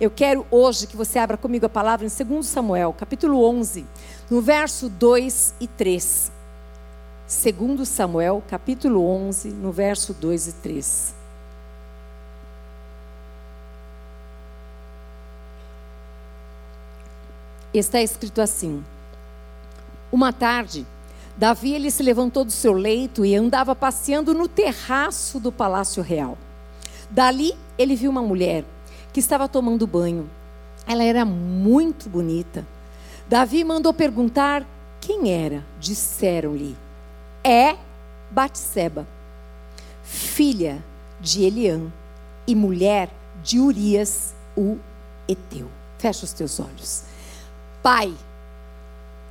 Eu quero hoje que você abra comigo a palavra em 2 Samuel, capítulo 11, no verso 2 e 3. 2 Samuel, capítulo 11, no verso 2 e 3. Está escrito assim: Uma tarde, Davi ele se levantou do seu leito e andava passeando no terraço do palácio real. Dali, ele viu uma mulher que estava tomando banho. Ela era muito bonita. Davi mandou perguntar quem era. Disseram-lhe: É Batseba, filha de Eliã e mulher de Urias, o Eteu. Fecha os teus olhos. Pai,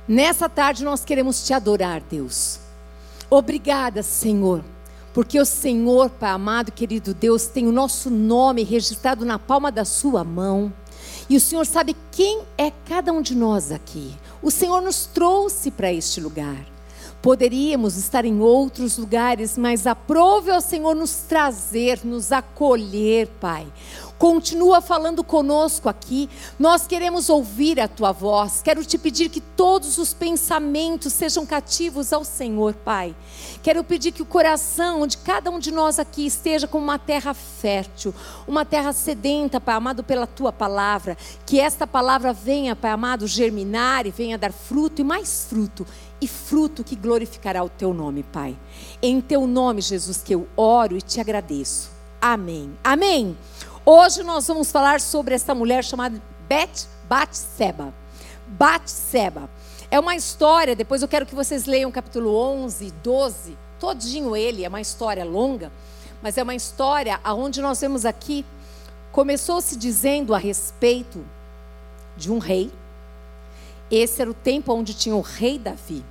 nessa tarde nós queremos te adorar, Deus. Obrigada, Senhor, porque o Senhor, Pai amado, querido Deus, tem o nosso nome registrado na palma da Sua mão. E o Senhor sabe quem é cada um de nós aqui. O Senhor nos trouxe para este lugar. Poderíamos estar em outros lugares, mas aprove ao Senhor nos trazer, nos acolher, Pai. Continua falando conosco aqui. Nós queremos ouvir a tua voz. Quero te pedir que todos os pensamentos sejam cativos ao Senhor, Pai. Quero pedir que o coração de cada um de nós aqui esteja como uma terra fértil, uma terra sedenta, Pai amado, pela tua palavra. Que esta palavra venha, Pai amado, germinar e venha dar fruto e mais fruto e fruto que glorificará o teu nome, Pai. Em teu nome, Jesus, que eu oro e te agradeço. Amém. Amém. Hoje nós vamos falar sobre essa mulher chamada Bet Batseba. Batseba. É uma história, depois eu quero que vocês leiam capítulo 11, 12, todinho ele, é uma história longa, mas é uma história aonde nós vemos aqui começou se dizendo a respeito de um rei. Esse era o tempo onde tinha o rei Davi.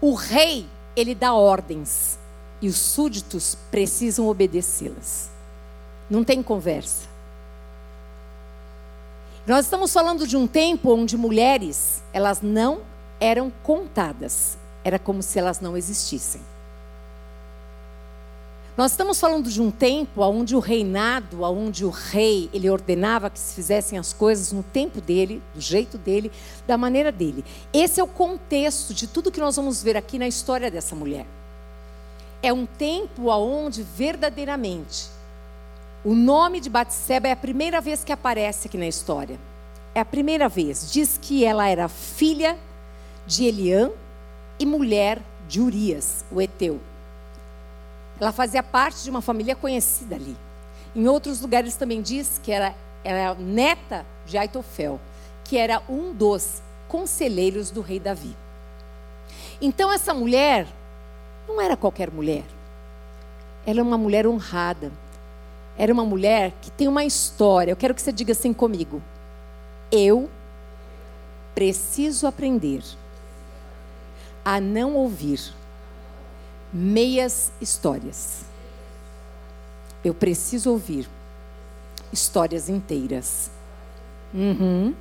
O rei, ele dá ordens e os súditos precisam obedecê-las. Não tem conversa. Nós estamos falando de um tempo onde mulheres, elas não eram contadas. Era como se elas não existissem. Nós estamos falando de um tempo onde o reinado, onde o rei, ele ordenava que se fizessem as coisas no tempo dele, do jeito dele, da maneira dele. Esse é o contexto de tudo que nós vamos ver aqui na história dessa mulher. É um tempo onde verdadeiramente o nome de Batseba é a primeira vez que aparece aqui na história. É a primeira vez. Diz que ela era filha de Eliã e mulher de Urias, o Eteu. Ela fazia parte de uma família conhecida ali. Em outros lugares também diz que era, era neta de Aitofel, que era um dos conselheiros do rei Davi. Então essa mulher não era qualquer mulher. Ela é uma mulher honrada era uma mulher que tem uma história. Eu quero que você diga assim comigo. Eu preciso aprender a não ouvir meias histórias. Eu preciso ouvir histórias inteiras. Uhum.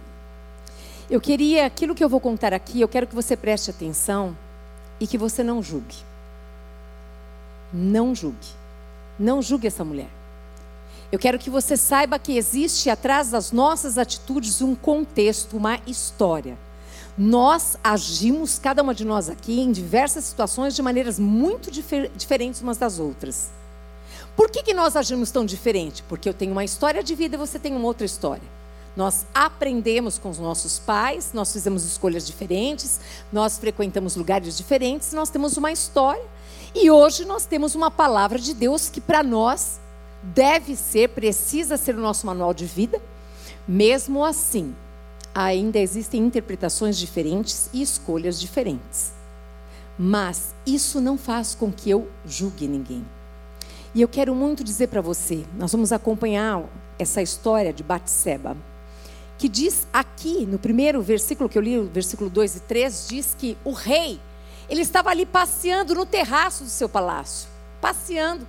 Eu queria, aquilo que eu vou contar aqui, eu quero que você preste atenção e que você não julgue. Não julgue. Não julgue essa mulher. Eu quero que você saiba que existe atrás das nossas atitudes um contexto, uma história. Nós agimos, cada uma de nós aqui, em diversas situações de maneiras muito difer diferentes umas das outras. Por que, que nós agimos tão diferente? Porque eu tenho uma história de vida e você tem uma outra história. Nós aprendemos com os nossos pais, nós fizemos escolhas diferentes, nós frequentamos lugares diferentes, nós temos uma história. E hoje nós temos uma palavra de Deus que para nós deve ser, precisa ser o nosso manual de vida. Mesmo assim, ainda existem interpretações diferentes e escolhas diferentes. Mas isso não faz com que eu julgue ninguém. E eu quero muito dizer para você, nós vamos acompanhar essa história de Batseba, que diz aqui, no primeiro versículo que eu li, o versículo 2 e 3, diz que o rei, ele estava ali passeando no terraço do seu palácio, passeando.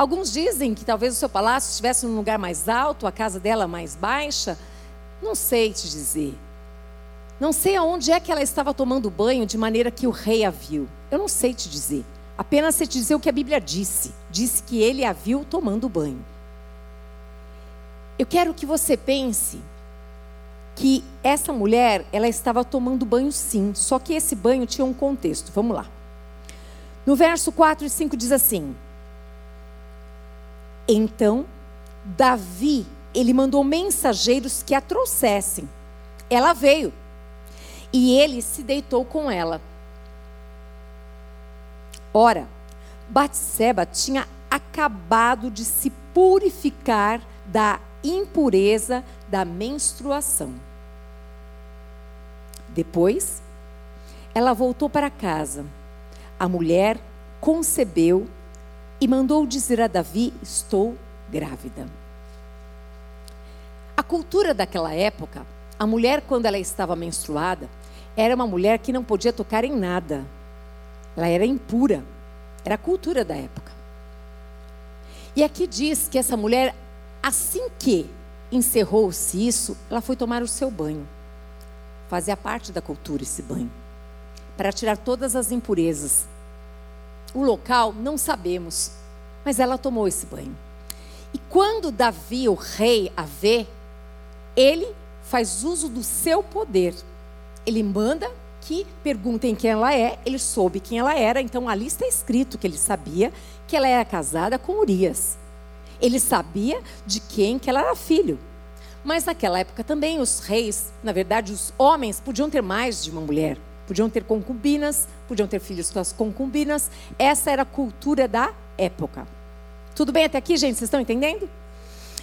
Alguns dizem que talvez o seu palácio estivesse num lugar mais alto, a casa dela mais baixa. Não sei te dizer. Não sei aonde é que ela estava tomando banho de maneira que o rei a viu. Eu não sei te dizer. Apenas sei te dizer o que a Bíblia disse. Disse que ele a viu tomando banho. Eu quero que você pense que essa mulher, ela estava tomando banho sim, só que esse banho tinha um contexto. Vamos lá. No verso 4 e 5 diz assim: Então, Davi, ele mandou mensageiros que a trouxessem. Ela veio. E ele se deitou com ela. Ora, Batseba tinha acabado de se purificar da impureza da menstruação. Depois, ela voltou para casa. A mulher concebeu e mandou dizer a Davi: Estou grávida. A cultura daquela época, a mulher, quando ela estava menstruada, era uma mulher que não podia tocar em nada. Ela era impura. Era a cultura da época. E aqui diz que essa mulher, assim que encerrou-se isso, ela foi tomar o seu banho. Fazia parte da cultura esse banho. Para tirar todas as impurezas. O local não sabemos, mas ela tomou esse banho. E quando Davi, o rei, a vê, ele faz uso do seu poder. Ele manda que perguntem quem ela é, ele soube quem ela era, então ali está escrito que ele sabia que ela era casada com Urias. Ele sabia de quem que ela era filho. Mas naquela época também os reis, na verdade, os homens podiam ter mais de uma mulher. Podiam ter concubinas, podiam ter filhos com as concubinas. Essa era a cultura da época. Tudo bem até aqui, gente? Vocês estão entendendo?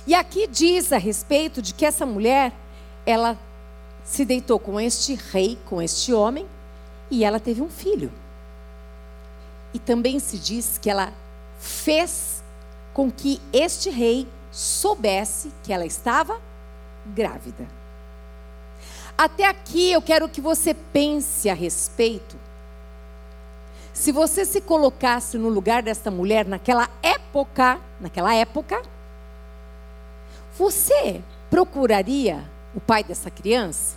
E aqui diz a respeito de que essa mulher, ela se deitou com este rei, com este homem, e ela teve um filho. E também se diz que ela fez com que este rei soubesse que ela estava grávida. Até aqui eu quero que você pense a respeito. Se você se colocasse no lugar desta mulher naquela época, naquela época, você procuraria o pai dessa criança?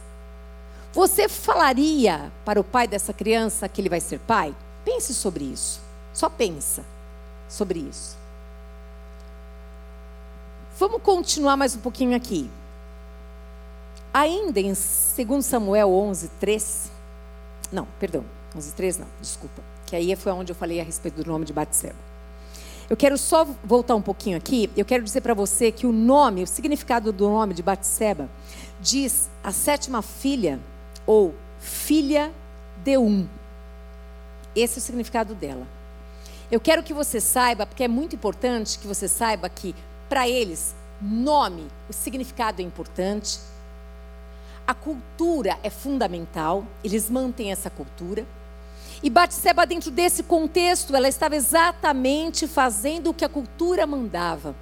Você falaria para o pai dessa criança que ele vai ser pai? Pense sobre isso. Só pensa sobre isso. Vamos continuar mais um pouquinho aqui. Ainda em 2 Samuel 11, 3. Não, perdão, 11, 3 não, desculpa. Que aí foi onde eu falei a respeito do nome de Batseba. Eu quero só voltar um pouquinho aqui. Eu quero dizer para você que o nome, o significado do nome de Batseba, diz a sétima filha ou filha de um. Esse é o significado dela. Eu quero que você saiba, porque é muito importante que você saiba que, para eles, nome, o significado é importante, a cultura é fundamental, eles mantêm essa cultura. E Batseba, dentro desse contexto, ela estava exatamente fazendo o que a cultura mandava.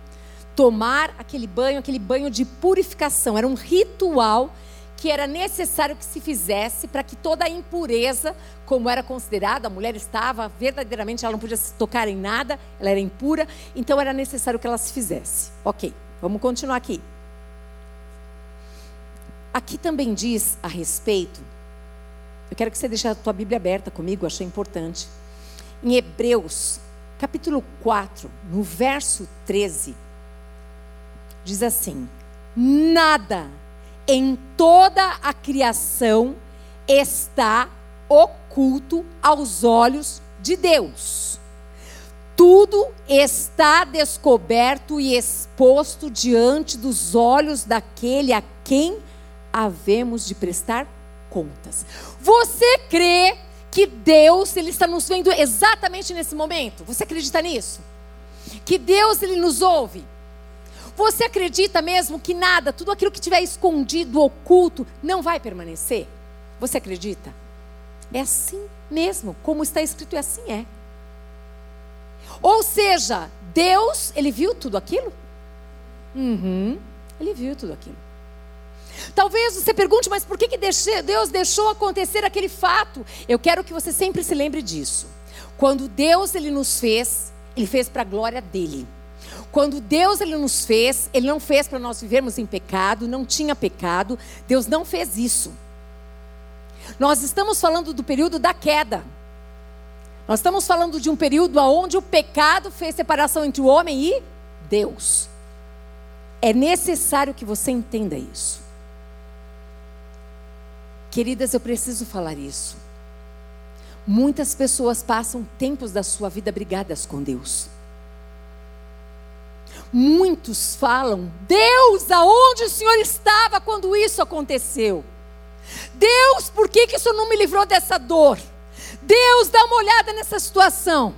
Tomar aquele banho, aquele banho de purificação. Era um ritual que era necessário que se fizesse para que toda a impureza, como era considerada, a mulher estava verdadeiramente, ela não podia se tocar em nada, ela era impura, então era necessário que ela se fizesse. Ok, vamos continuar aqui. Aqui também diz a respeito, eu quero que você deixe a tua Bíblia aberta comigo, achei importante. Em Hebreus, capítulo 4, no verso 13, diz assim: Nada em toda a criação está oculto aos olhos de Deus. Tudo está descoberto e exposto diante dos olhos daquele a quem havemos de prestar contas. Você crê que Deus ele está nos vendo exatamente nesse momento? Você acredita nisso? Que Deus ele nos ouve? Você acredita mesmo que nada, tudo aquilo que tiver escondido, oculto, não vai permanecer? Você acredita? É assim mesmo, como está escrito, e assim é. Ou seja, Deus, ele viu tudo aquilo? Uhum, ele viu tudo aquilo. Talvez você pergunte, mas por que, que Deus deixou acontecer aquele fato? Eu quero que você sempre se lembre disso. Quando Deus ele nos fez, ele fez para a glória dele. Quando Deus ele nos fez, ele não fez para nós vivermos em pecado, não tinha pecado. Deus não fez isso. Nós estamos falando do período da queda. Nós estamos falando de um período onde o pecado fez separação entre o homem e Deus. É necessário que você entenda isso. Queridas, eu preciso falar isso. Muitas pessoas passam tempos da sua vida brigadas com Deus. Muitos falam: Deus, aonde o Senhor estava quando isso aconteceu? Deus, por que, que isso não me livrou dessa dor? Deus, dá uma olhada nessa situação.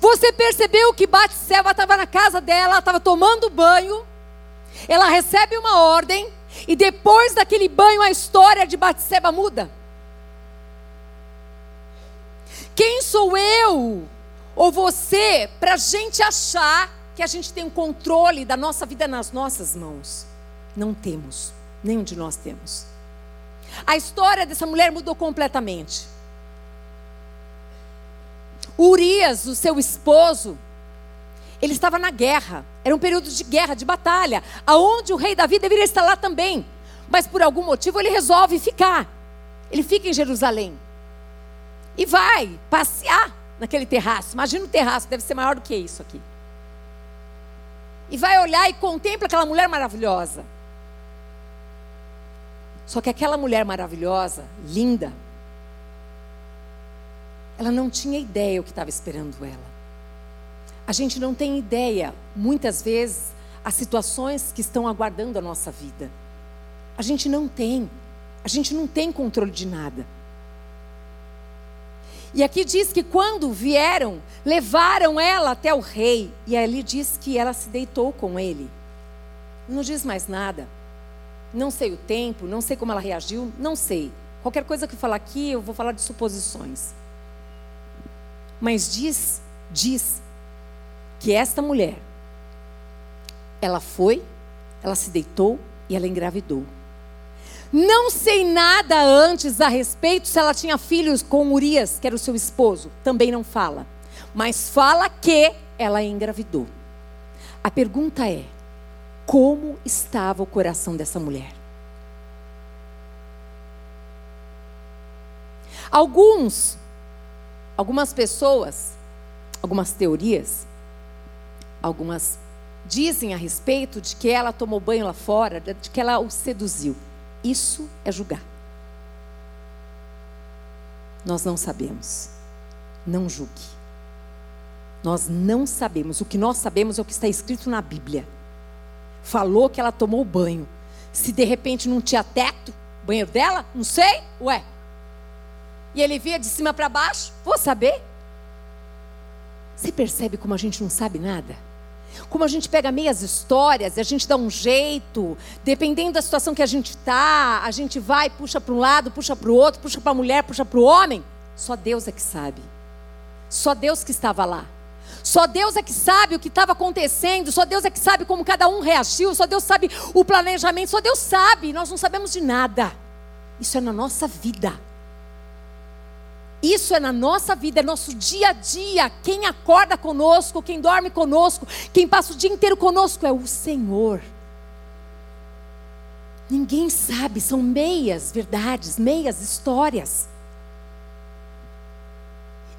Você percebeu que Batseba estava na casa dela, estava tomando banho. Ela recebe uma ordem e depois daquele banho a história de Batseba muda. Quem sou eu ou você para a gente achar que a gente tem o controle da nossa vida nas nossas mãos? Não temos, nenhum de nós temos. A história dessa mulher mudou completamente. Urias, o seu esposo, ele estava na guerra. Era um período de guerra, de batalha, aonde o rei Davi deveria estar lá também. Mas por algum motivo ele resolve ficar. Ele fica em Jerusalém. E vai passear naquele terraço. Imagina o terraço, deve ser maior do que isso aqui. E vai olhar e contempla aquela mulher maravilhosa. Só que aquela mulher maravilhosa, linda, ela não tinha ideia o que estava esperando ela. A gente não tem ideia, muitas vezes, as situações que estão aguardando a nossa vida. A gente não tem. A gente não tem controle de nada. E aqui diz que quando vieram, levaram ela até o rei. E ali diz que ela se deitou com ele. Não diz mais nada. Não sei o tempo, não sei como ela reagiu, não sei. Qualquer coisa que eu falar aqui, eu vou falar de suposições. Mas diz, diz que esta mulher, ela foi, ela se deitou e ela engravidou. Não sei nada antes a respeito se ela tinha filhos com Urias, que era o seu esposo. Também não fala. Mas fala que ela engravidou. A pergunta é: como estava o coração dessa mulher. Alguns, algumas pessoas, algumas teorias, algumas dizem a respeito de que ela tomou banho lá fora, de que ela o seduziu. Isso é julgar. Nós não sabemos. Não julgue. Nós não sabemos. O que nós sabemos é o que está escrito na Bíblia falou que ela tomou banho. Se de repente não tinha teto, banheiro dela, não sei, ué. E ele via de cima para baixo, vou saber. Você percebe como a gente não sabe nada? Como a gente pega meias histórias e a gente dá um jeito, dependendo da situação que a gente está, a gente vai, puxa para um lado, puxa para o outro, puxa para a mulher, puxa para o homem. Só Deus é que sabe. Só Deus que estava lá. Só Deus é que sabe o que estava acontecendo, só Deus é que sabe como cada um reagiu, só Deus sabe o planejamento, só Deus sabe, nós não sabemos de nada. Isso é na nossa vida. Isso é na nossa vida, é nosso dia a dia. Quem acorda conosco, quem dorme conosco, quem passa o dia inteiro conosco é o Senhor. Ninguém sabe, são meias verdades, meias histórias.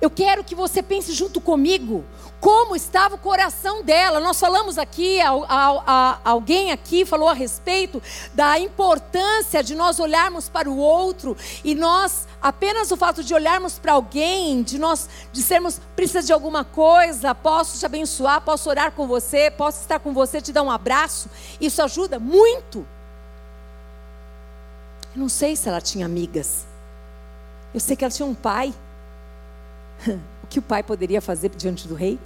Eu quero que você pense junto comigo como estava o coração dela. Nós falamos aqui, a, a, a, alguém aqui falou a respeito da importância de nós olharmos para o outro e nós, apenas o fato de olharmos para alguém, de nós dissermos, precisa de alguma coisa, posso te abençoar, posso orar com você, posso estar com você, te dar um abraço, isso ajuda muito. Eu não sei se ela tinha amigas, eu sei que ela tinha um pai. o que o pai poderia fazer diante do rei?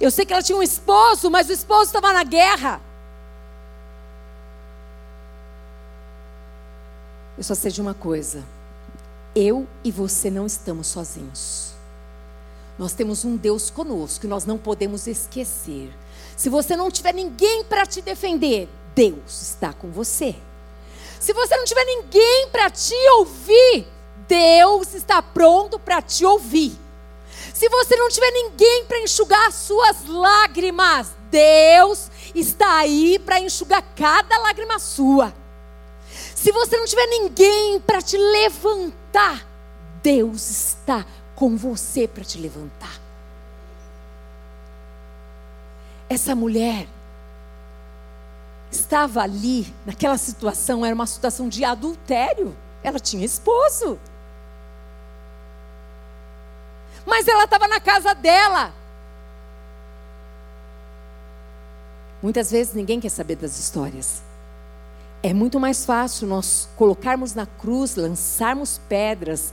Eu sei que ela tinha um esposo, mas o esposo estava na guerra. Eu só sei de uma coisa: eu e você não estamos sozinhos. Nós temos um Deus conosco e nós não podemos esquecer. Se você não tiver ninguém para te defender, Deus está com você. Se você não tiver ninguém para te ouvir, Deus está pronto para te ouvir. Se você não tiver ninguém para enxugar as suas lágrimas, Deus está aí para enxugar cada lágrima sua. Se você não tiver ninguém para te levantar, Deus está com você para te levantar. Essa mulher, estava ali, naquela situação, era uma situação de adultério. Ela tinha esposo. Mas ela estava na casa dela. Muitas vezes ninguém quer saber das histórias. É muito mais fácil nós colocarmos na cruz, lançarmos pedras,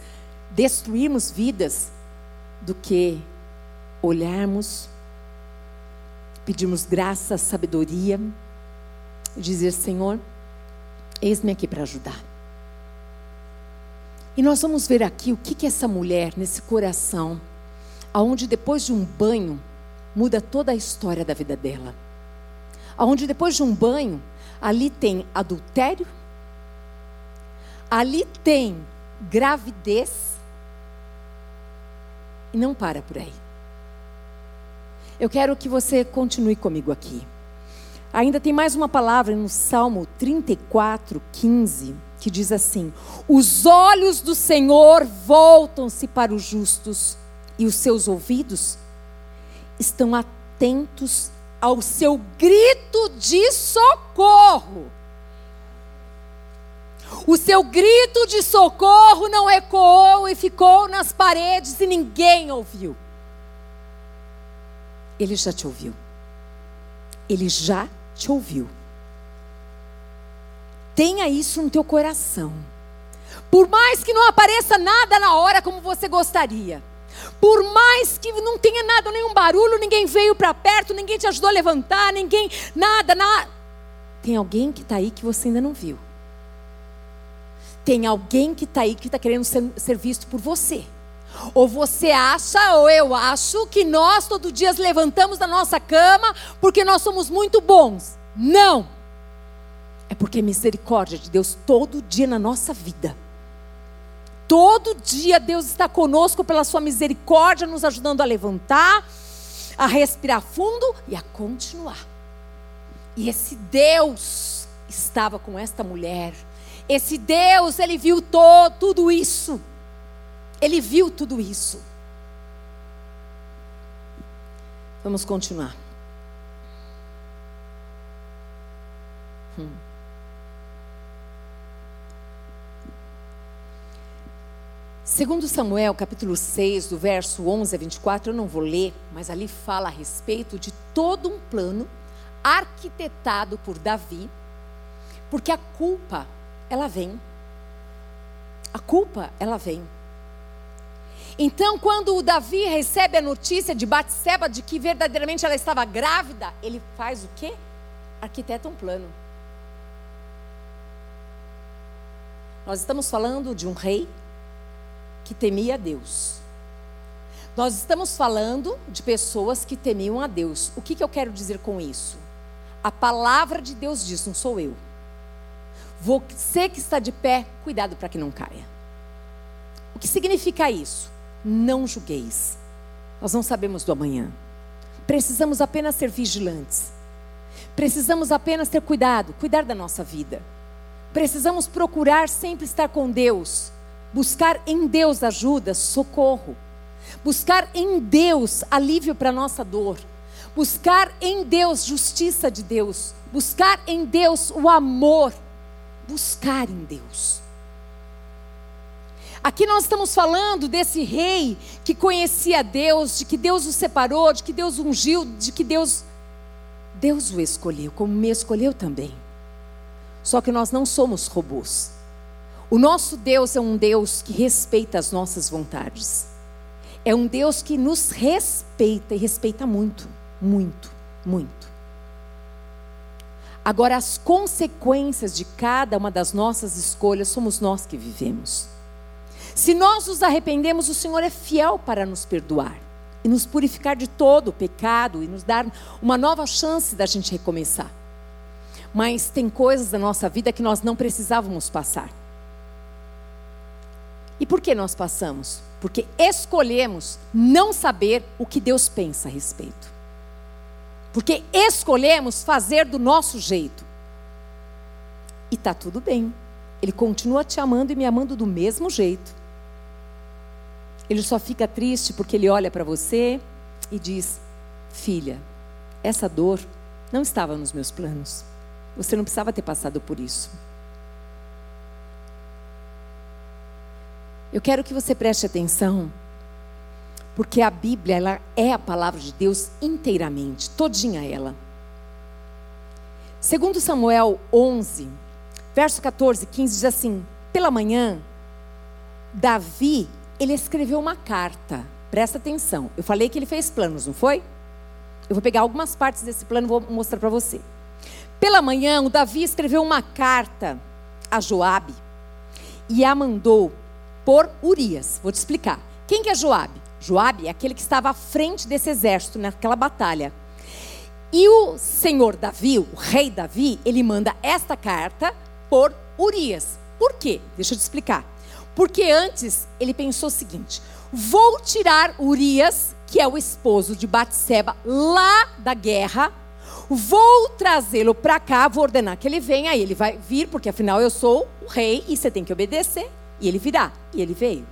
destruirmos vidas, do que olharmos, pedirmos graça, sabedoria e dizer: Senhor, eis-me aqui para ajudar. E nós vamos ver aqui o que que essa mulher nesse coração, aonde depois de um banho muda toda a história da vida dela. Aonde depois de um banho, ali tem adultério, ali tem gravidez e não para por aí. Eu quero que você continue comigo aqui. Ainda tem mais uma palavra no Salmo 34, 15, que diz assim: Os olhos do Senhor voltam-se para os justos, e os seus ouvidos estão atentos ao seu grito de socorro. O seu grito de socorro não ecoou e ficou nas paredes e ninguém ouviu. Ele já te ouviu. Ele já te ouviu. Tenha isso no teu coração. Por mais que não apareça nada na hora como você gostaria. Por mais que não tenha nada, nenhum barulho, ninguém veio para perto, ninguém te ajudou a levantar, ninguém, nada, nada. Tem alguém que está aí que você ainda não viu. Tem alguém que está aí que está querendo ser, ser visto por você. Ou você acha, ou eu acho, que nós todo dia levantamos da nossa cama porque nós somos muito bons. Não! É porque misericórdia de Deus todo dia na nossa vida. Todo dia Deus está conosco pela sua misericórdia, nos ajudando a levantar, a respirar fundo e a continuar. E esse Deus estava com esta mulher esse Deus, ele viu todo, tudo isso. Ele viu tudo isso. Vamos continuar. Segundo Samuel, capítulo 6, do verso 11 a 24, eu não vou ler, mas ali fala a respeito de todo um plano arquitetado por Davi, porque a culpa ela vem. A culpa, ela vem. Então, quando o Davi recebe a notícia de Batseba de que verdadeiramente ela estava grávida, ele faz o quê? Arquiteta um plano. Nós estamos falando de um rei que temia a Deus. Nós estamos falando de pessoas que temiam a Deus. O que, que eu quero dizer com isso? A palavra de Deus diz, não sou eu. Você que está de pé, cuidado para que não caia. O que significa isso? Não julgueis. Nós não sabemos do amanhã. Precisamos apenas ser vigilantes. Precisamos apenas ter cuidado, cuidar da nossa vida. Precisamos procurar sempre estar com Deus, buscar em Deus ajuda, socorro, buscar em Deus alívio para nossa dor, buscar em Deus justiça de Deus, buscar em Deus o amor buscar em Deus. Aqui nós estamos falando desse rei que conhecia Deus, de que Deus o separou, de que Deus ungiu, de que Deus Deus o escolheu, como me escolheu também. Só que nós não somos robôs. O nosso Deus é um Deus que respeita as nossas vontades. É um Deus que nos respeita e respeita muito, muito, muito. Agora, as consequências de cada uma das nossas escolhas somos nós que vivemos. Se nós nos arrependemos, o Senhor é fiel para nos perdoar e nos purificar de todo o pecado e nos dar uma nova chance da gente recomeçar. Mas tem coisas da nossa vida que nós não precisávamos passar. E por que nós passamos? Porque escolhemos não saber o que Deus pensa a respeito. Porque escolhemos fazer do nosso jeito. E está tudo bem. Ele continua te amando e me amando do mesmo jeito. Ele só fica triste porque ele olha para você e diz: Filha, essa dor não estava nos meus planos. Você não precisava ter passado por isso. Eu quero que você preste atenção, porque a Bíblia ela é a palavra de Deus inteiramente, todinha ela. Segundo Samuel 11, verso 14, 15 diz assim: Pela manhã, Davi, ele escreveu uma carta. Presta atenção. Eu falei que ele fez planos, não foi? Eu vou pegar algumas partes desse plano e vou mostrar para você. Pela manhã, o Davi escreveu uma carta a Joabe e a mandou por Urias. Vou te explicar. Quem que é Joabe? Joabe é aquele que estava à frente desse exército naquela batalha. E o senhor Davi, o rei Davi, ele manda esta carta por Urias. Por quê? Deixa eu te explicar. Porque antes ele pensou o seguinte: vou tirar Urias, que é o esposo de Batseba, lá da guerra, vou trazê-lo para cá, vou ordenar que ele venha, ele vai vir, porque afinal eu sou o rei e você tem que obedecer. E ele virá. E ele veio.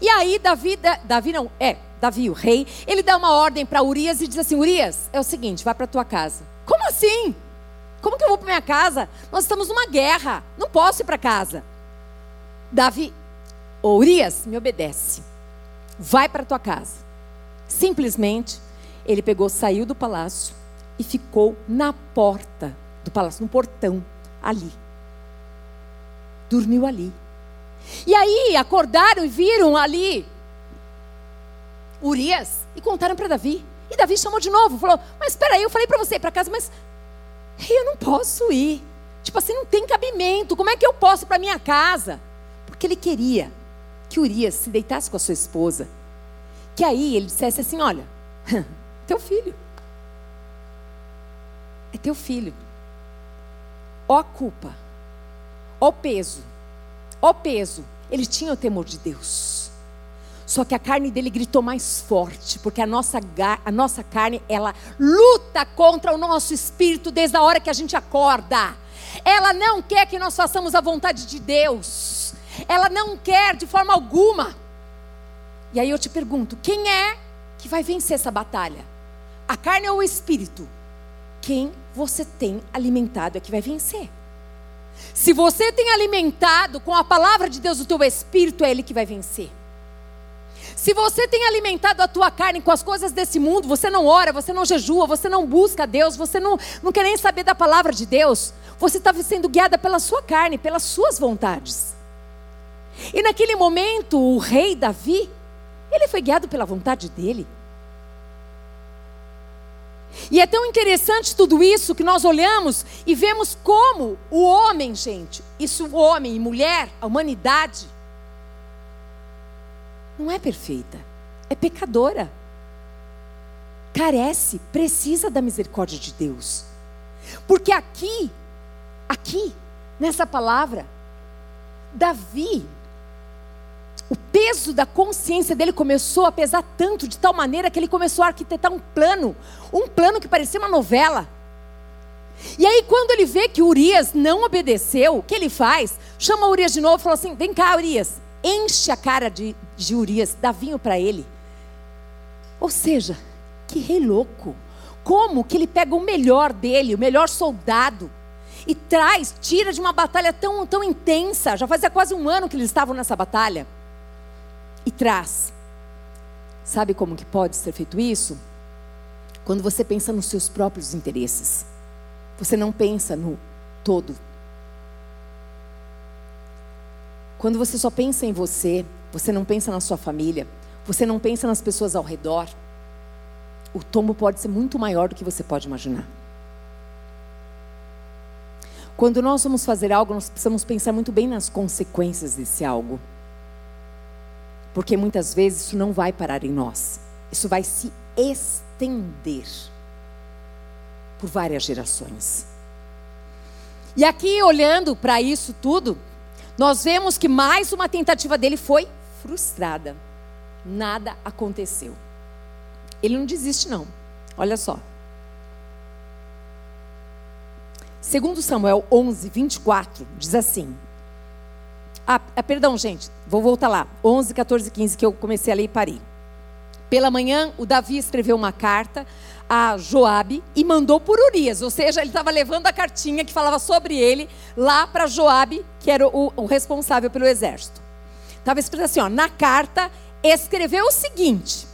E aí, Davi, Davi não, é, Davi, o rei, ele dá uma ordem para Urias e diz assim: Urias, é o seguinte, vai para tua casa. Como assim? Como que eu vou para minha casa? Nós estamos numa guerra, não posso ir para casa. Davi, Urias, me obedece. Vai para tua casa. Simplesmente, ele pegou, saiu do palácio e ficou na porta do palácio, no portão, ali. Dormiu ali. E aí acordaram e viram ali Urias e contaram para Davi. E Davi chamou de novo, falou: Mas espera aí, eu falei para você ir para casa, mas eu não posso ir. Tipo assim, não tem cabimento. Como é que eu posso ir para minha casa? Porque ele queria que Urias se deitasse com a sua esposa. Que aí ele dissesse assim: Olha, teu filho. É teu filho. Ó a culpa. Ó o peso Ó peso, ele tinha o temor de Deus. Só que a carne dele gritou mais forte, porque a nossa, a nossa carne, ela luta contra o nosso espírito desde a hora que a gente acorda. Ela não quer que nós façamos a vontade de Deus. Ela não quer de forma alguma. E aí eu te pergunto: quem é que vai vencer essa batalha? A carne ou o espírito? Quem você tem alimentado é que vai vencer. Se você tem alimentado com a palavra de Deus o teu espírito, é ele que vai vencer. Se você tem alimentado a tua carne com as coisas desse mundo, você não ora, você não jejua, você não busca Deus, você não, não quer nem saber da palavra de Deus, você está sendo guiada pela sua carne, pelas suas vontades. E naquele momento, o rei Davi, ele foi guiado pela vontade dele. E é tão interessante tudo isso que nós olhamos e vemos como o homem, gente, isso o homem e mulher, a humanidade, não é perfeita, é pecadora. Carece, precisa da misericórdia de Deus. Porque aqui, aqui, nessa palavra, Davi o peso da consciência dele começou a pesar tanto, de tal maneira que ele começou a arquitetar um plano, um plano que parecia uma novela. E aí, quando ele vê que Urias não obedeceu, o que ele faz? Chama Urias de novo e fala assim: Vem cá, Urias, enche a cara de, de Urias, dá vinho para ele. Ou seja, que rei louco. Como que ele pega o melhor dele, o melhor soldado, e traz, tira de uma batalha tão, tão intensa. Já fazia quase um ano que eles estavam nessa batalha e traz. Sabe como que pode ser feito isso? Quando você pensa nos seus próprios interesses. Você não pensa no todo. Quando você só pensa em você, você não pensa na sua família, você não pensa nas pessoas ao redor, o tombo pode ser muito maior do que você pode imaginar. Quando nós vamos fazer algo, nós precisamos pensar muito bem nas consequências desse algo. Porque muitas vezes isso não vai parar em nós. Isso vai se estender por várias gerações. E aqui, olhando para isso tudo, nós vemos que mais uma tentativa dele foi frustrada. Nada aconteceu. Ele não desiste, não. Olha só. Segundo Samuel 11, 24, diz assim: ah, ah, perdão, gente, vou voltar lá. 11, 14, 15, que eu comecei a ler e parei. Pela manhã, o Davi escreveu uma carta a Joabe e mandou por Urias, ou seja, ele estava levando a cartinha que falava sobre ele lá para Joabe, que era o, o, responsável pelo exército. Estava escrito assim, ó, na carta escreveu o seguinte: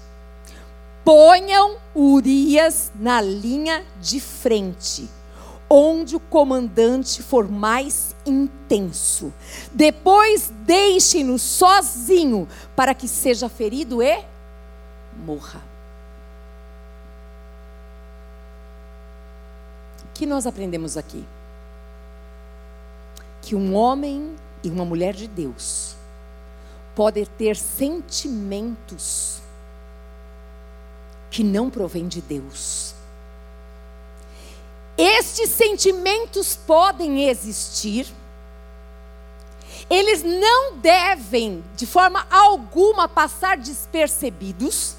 ponham Urias na linha de frente, onde o comandante for mais intenso. Depois deixem-no sozinho para que seja ferido e morra. que nós aprendemos aqui? Que um homem e uma mulher de Deus podem ter sentimentos que não provêm de Deus. Estes sentimentos podem existir, eles não devem, de forma alguma, passar despercebidos.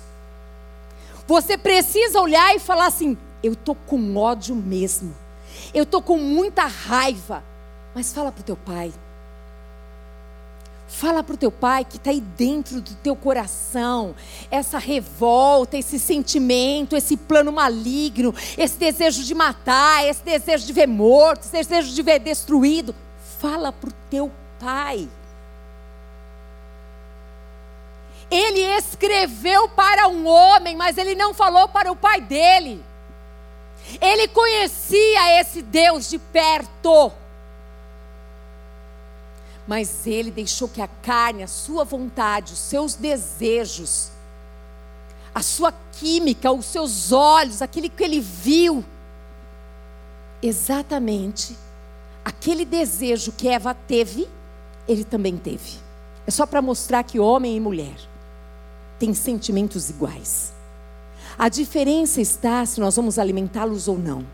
Você precisa olhar e falar assim: eu estou com ódio mesmo. Eu estou com muita raiva. Mas fala para o teu pai. Fala para o teu pai que está aí dentro do teu coração, essa revolta, esse sentimento, esse plano maligno, esse desejo de matar, esse desejo de ver morto, esse desejo de ver destruído. Fala para o teu pai. Ele escreveu para um homem, mas ele não falou para o pai dele. Ele conhecia esse Deus de perto. Mas ele deixou que a carne, a sua vontade, os seus desejos, a sua química, os seus olhos, aquele que ele viu, exatamente aquele desejo que Eva teve, ele também teve. É só para mostrar que homem e mulher têm sentimentos iguais. A diferença está se nós vamos alimentá-los ou não.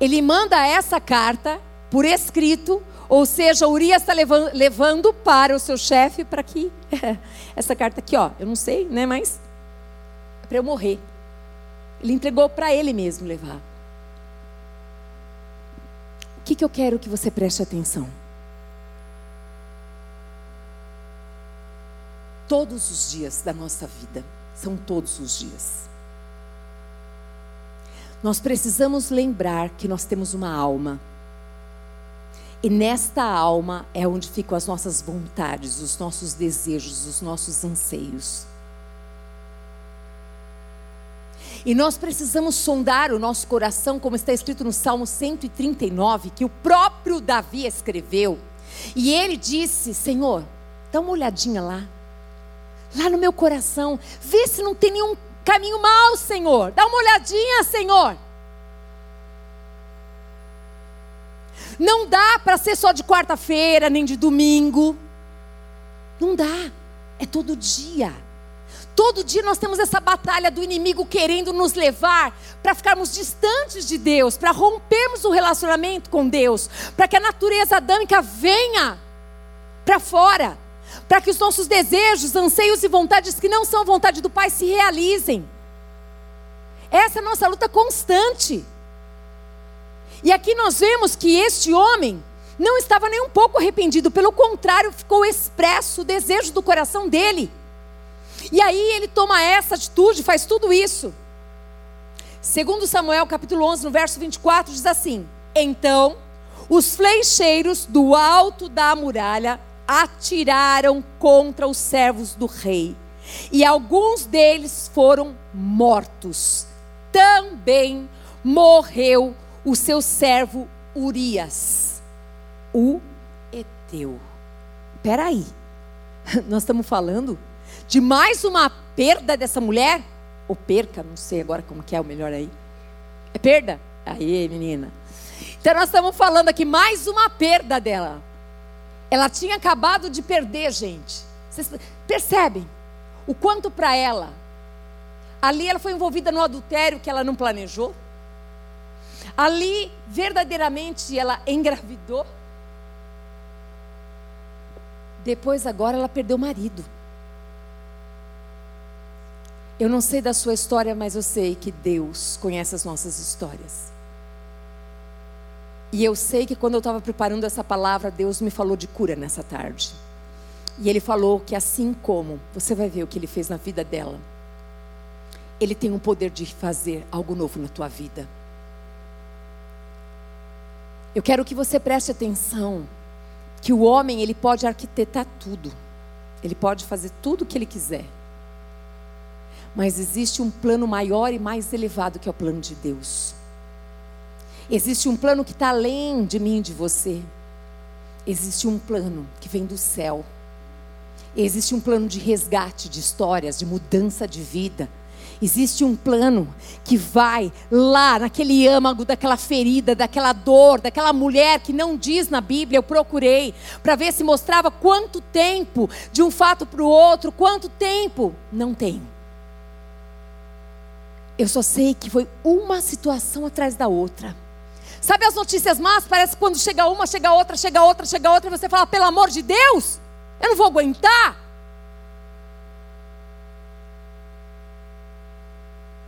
Ele manda essa carta por escrito, ou seja, Urias está levando, para o seu chefe para que essa carta aqui, ó, eu não sei, né, mas é para eu morrer. Ele entregou para ele mesmo levar. O que, que eu quero que você preste atenção? todos os dias da nossa vida. São todos os dias. Nós precisamos lembrar que nós temos uma alma. E nesta alma é onde ficam as nossas vontades, os nossos desejos, os nossos anseios. E nós precisamos sondar o nosso coração, como está escrito no Salmo 139, que o próprio Davi escreveu. E ele disse: Senhor, dá uma olhadinha lá lá no meu coração. Vê se não tem nenhum caminho mal, Senhor. Dá uma olhadinha, Senhor. Não dá para ser só de quarta-feira, nem de domingo. Não dá. É todo dia. Todo dia nós temos essa batalha do inimigo querendo nos levar para ficarmos distantes de Deus, para rompermos o relacionamento com Deus, para que a natureza adâmica venha para fora para que os nossos desejos, anseios e vontades que não são vontade do Pai se realizem. Essa é a nossa luta constante. E aqui nós vemos que este homem não estava nem um pouco arrependido, pelo contrário, ficou expresso o desejo do coração dele. E aí ele toma essa atitude, faz tudo isso. Segundo Samuel, capítulo 11, no verso 24, diz assim: Então, os flecheiros do alto da muralha atiraram contra os servos do rei, e alguns deles foram mortos. Também morreu o seu servo Urias, o Eteu. Peraí, nós estamos falando de mais uma perda dessa mulher? Ou perca, não sei agora como que é o melhor aí. É perda? Aí, menina. Então nós estamos falando aqui mais uma perda dela. Ela tinha acabado de perder, gente. Vocês percebem o quanto para ela? Ali ela foi envolvida no adultério que ela não planejou. Ali, verdadeiramente, ela engravidou. Depois, agora, ela perdeu o marido. Eu não sei da sua história, mas eu sei que Deus conhece as nossas histórias. E eu sei que quando eu estava preparando essa palavra, Deus me falou de cura nessa tarde. E Ele falou que assim como, você vai ver o que Ele fez na vida dela. Ele tem o poder de fazer algo novo na tua vida. Eu quero que você preste atenção que o homem ele pode arquitetar tudo. Ele pode fazer tudo o que ele quiser. Mas existe um plano maior e mais elevado que é o plano de Deus. Existe um plano que está além de mim e de você. Existe um plano que vem do céu. Existe um plano de resgate de histórias, de mudança de vida. Existe um plano que vai lá naquele âmago daquela ferida, daquela dor, daquela mulher que não diz na Bíblia. Eu procurei para ver se mostrava quanto tempo de um fato para o outro, quanto tempo. Não tem. Eu só sei que foi uma situação atrás da outra. Sabe as notícias más? Parece que quando chega uma, chega outra, chega outra, chega outra, e você fala, pelo amor de Deus, eu não vou aguentar.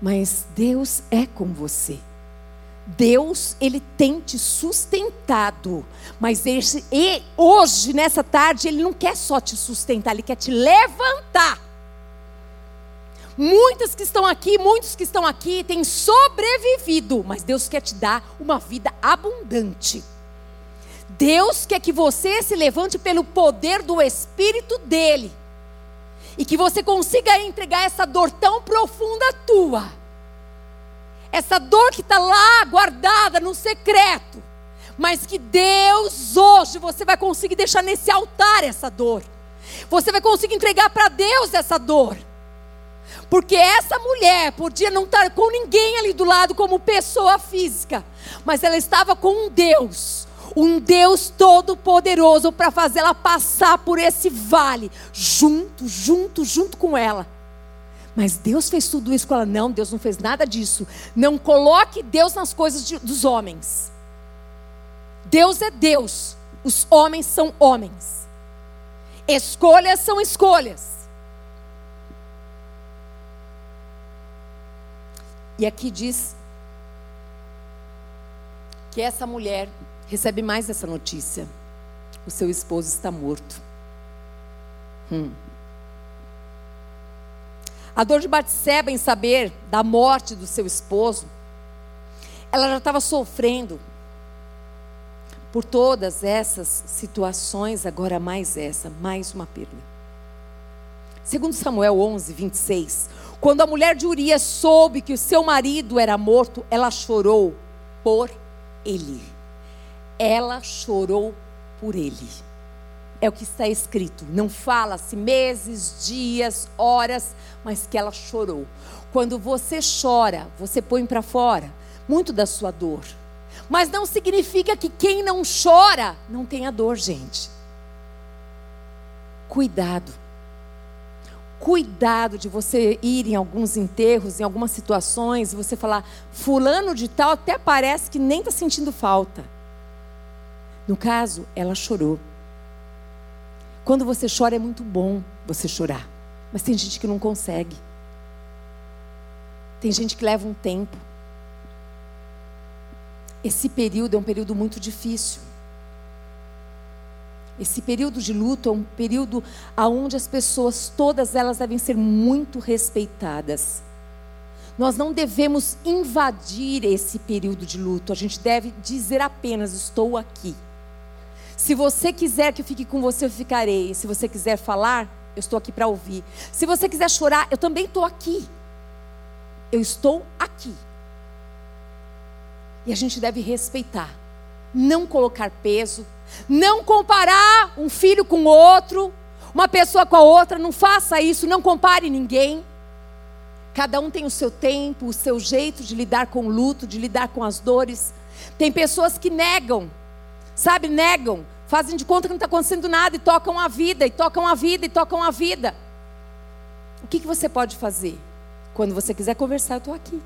Mas Deus é com você. Deus, Ele tem te sustentado. Mas esse, e hoje, nessa tarde, Ele não quer só te sustentar, Ele quer te levantar. Muitas que estão aqui, muitos que estão aqui têm sobrevivido, mas Deus quer te dar uma vida abundante. Deus quer que você se levante pelo poder do Espírito dEle. E que você consiga entregar essa dor tão profunda tua. Essa dor que está lá guardada no secreto. Mas que Deus hoje você vai conseguir deixar nesse altar essa dor. Você vai conseguir entregar para Deus essa dor. Porque essa mulher podia não estar com ninguém ali do lado como pessoa física, mas ela estava com um Deus, um Deus todo-poderoso para fazer ela passar por esse vale, junto, junto, junto com ela. Mas Deus fez tudo isso com ela? Não, Deus não fez nada disso. Não coloque Deus nas coisas de, dos homens. Deus é Deus, os homens são homens. Escolhas são escolhas. E aqui diz que essa mulher recebe mais essa notícia: o seu esposo está morto. Hum. A dor de Batseba em saber da morte do seu esposo, ela já estava sofrendo por todas essas situações, agora mais essa, mais uma perda. Segundo Samuel 11, 26, quando a mulher de Urias soube que o seu marido era morto, ela chorou por ele. Ela chorou por ele. É o que está escrito. Não fala-se meses, dias, horas, mas que ela chorou. Quando você chora, você põe para fora muito da sua dor. Mas não significa que quem não chora não tenha dor, gente. Cuidado cuidado de você ir em alguns enterros, em algumas situações, e você falar, fulano de tal até parece que nem está sentindo falta. No caso, ela chorou. Quando você chora é muito bom você chorar, mas tem gente que não consegue. Tem gente que leva um tempo. Esse período é um período muito difícil. Esse período de luto é um período onde as pessoas, todas elas, devem ser muito respeitadas. Nós não devemos invadir esse período de luto, a gente deve dizer apenas: estou aqui. Se você quiser que eu fique com você, eu ficarei. Se você quiser falar, eu estou aqui para ouvir. Se você quiser chorar, eu também estou aqui. Eu estou aqui. E a gente deve respeitar, não colocar peso, não comparar um filho com outro, uma pessoa com a outra, não faça isso, não compare ninguém. Cada um tem o seu tempo, o seu jeito de lidar com o luto, de lidar com as dores. Tem pessoas que negam, sabe, negam, fazem de conta que não está acontecendo nada e tocam a vida, e tocam a vida, e tocam a vida. O que, que você pode fazer? Quando você quiser conversar, eu estou aqui.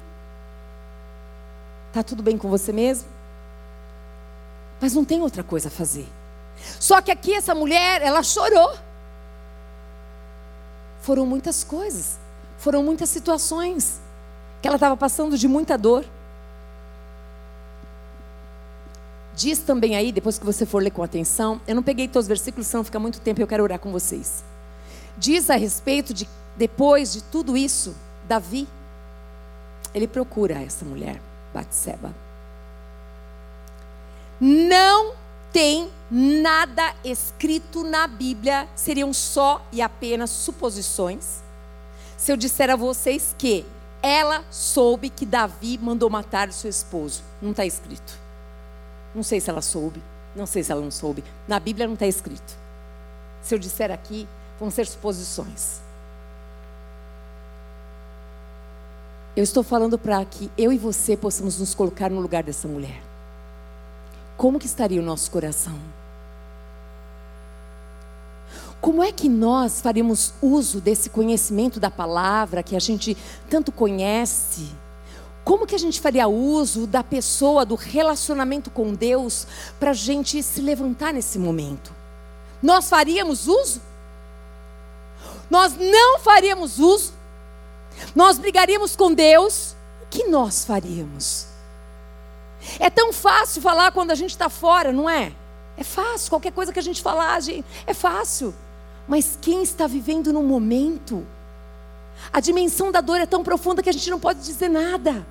Está tudo bem com você mesmo? Mas não tem outra coisa a fazer. Só que aqui essa mulher, ela chorou. Foram muitas coisas, foram muitas situações que ela estava passando de muita dor. Diz também aí, depois que você for ler com atenção, eu não peguei todos os versículos, senão fica muito tempo e eu quero orar com vocês. Diz a respeito de, depois de tudo isso, Davi ele procura essa mulher, Batseba. Não tem nada escrito na Bíblia, seriam só e apenas suposições. Se eu disser a vocês que ela soube que Davi mandou matar o seu esposo, não está escrito. Não sei se ela soube, não sei se ela não soube. Na Bíblia não está escrito. Se eu disser aqui, vão ser suposições. Eu estou falando para que eu e você possamos nos colocar no lugar dessa mulher. Como que estaria o nosso coração? Como é que nós faremos uso desse conhecimento da palavra que a gente tanto conhece? Como que a gente faria uso da pessoa, do relacionamento com Deus, para a gente se levantar nesse momento? Nós faríamos uso? Nós não faríamos uso? Nós brigaríamos com Deus? O que nós faríamos? É tão fácil falar quando a gente está fora, não é? É fácil, qualquer coisa que a gente falar, é fácil. Mas quem está vivendo no momento, a dimensão da dor é tão profunda que a gente não pode dizer nada.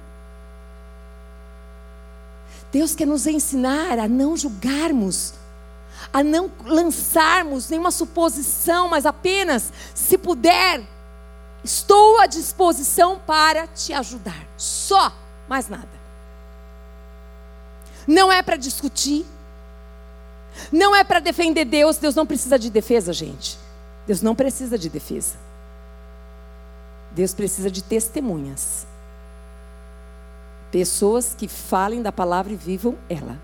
Deus quer nos ensinar a não julgarmos, a não lançarmos nenhuma suposição, mas apenas, se puder, estou à disposição para te ajudar. Só, mais nada. Não é para discutir, não é para defender Deus, Deus não precisa de defesa, gente. Deus não precisa de defesa. Deus precisa de testemunhas. Pessoas que falem da palavra e vivam ela.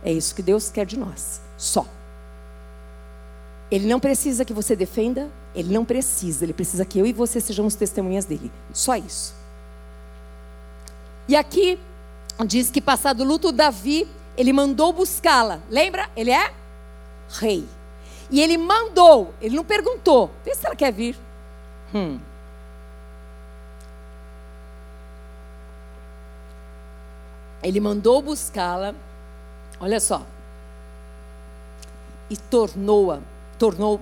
É isso que Deus quer de nós. Só. Ele não precisa que você defenda, ele não precisa, ele precisa que eu e você sejamos testemunhas dele. Só isso. E aqui diz que passado o luto, Davi, ele mandou buscá-la. Lembra? Ele é rei. E ele mandou, ele não perguntou, vê se ela quer vir. Hum. Ele mandou buscá-la, olha só, e tornou-a, tornou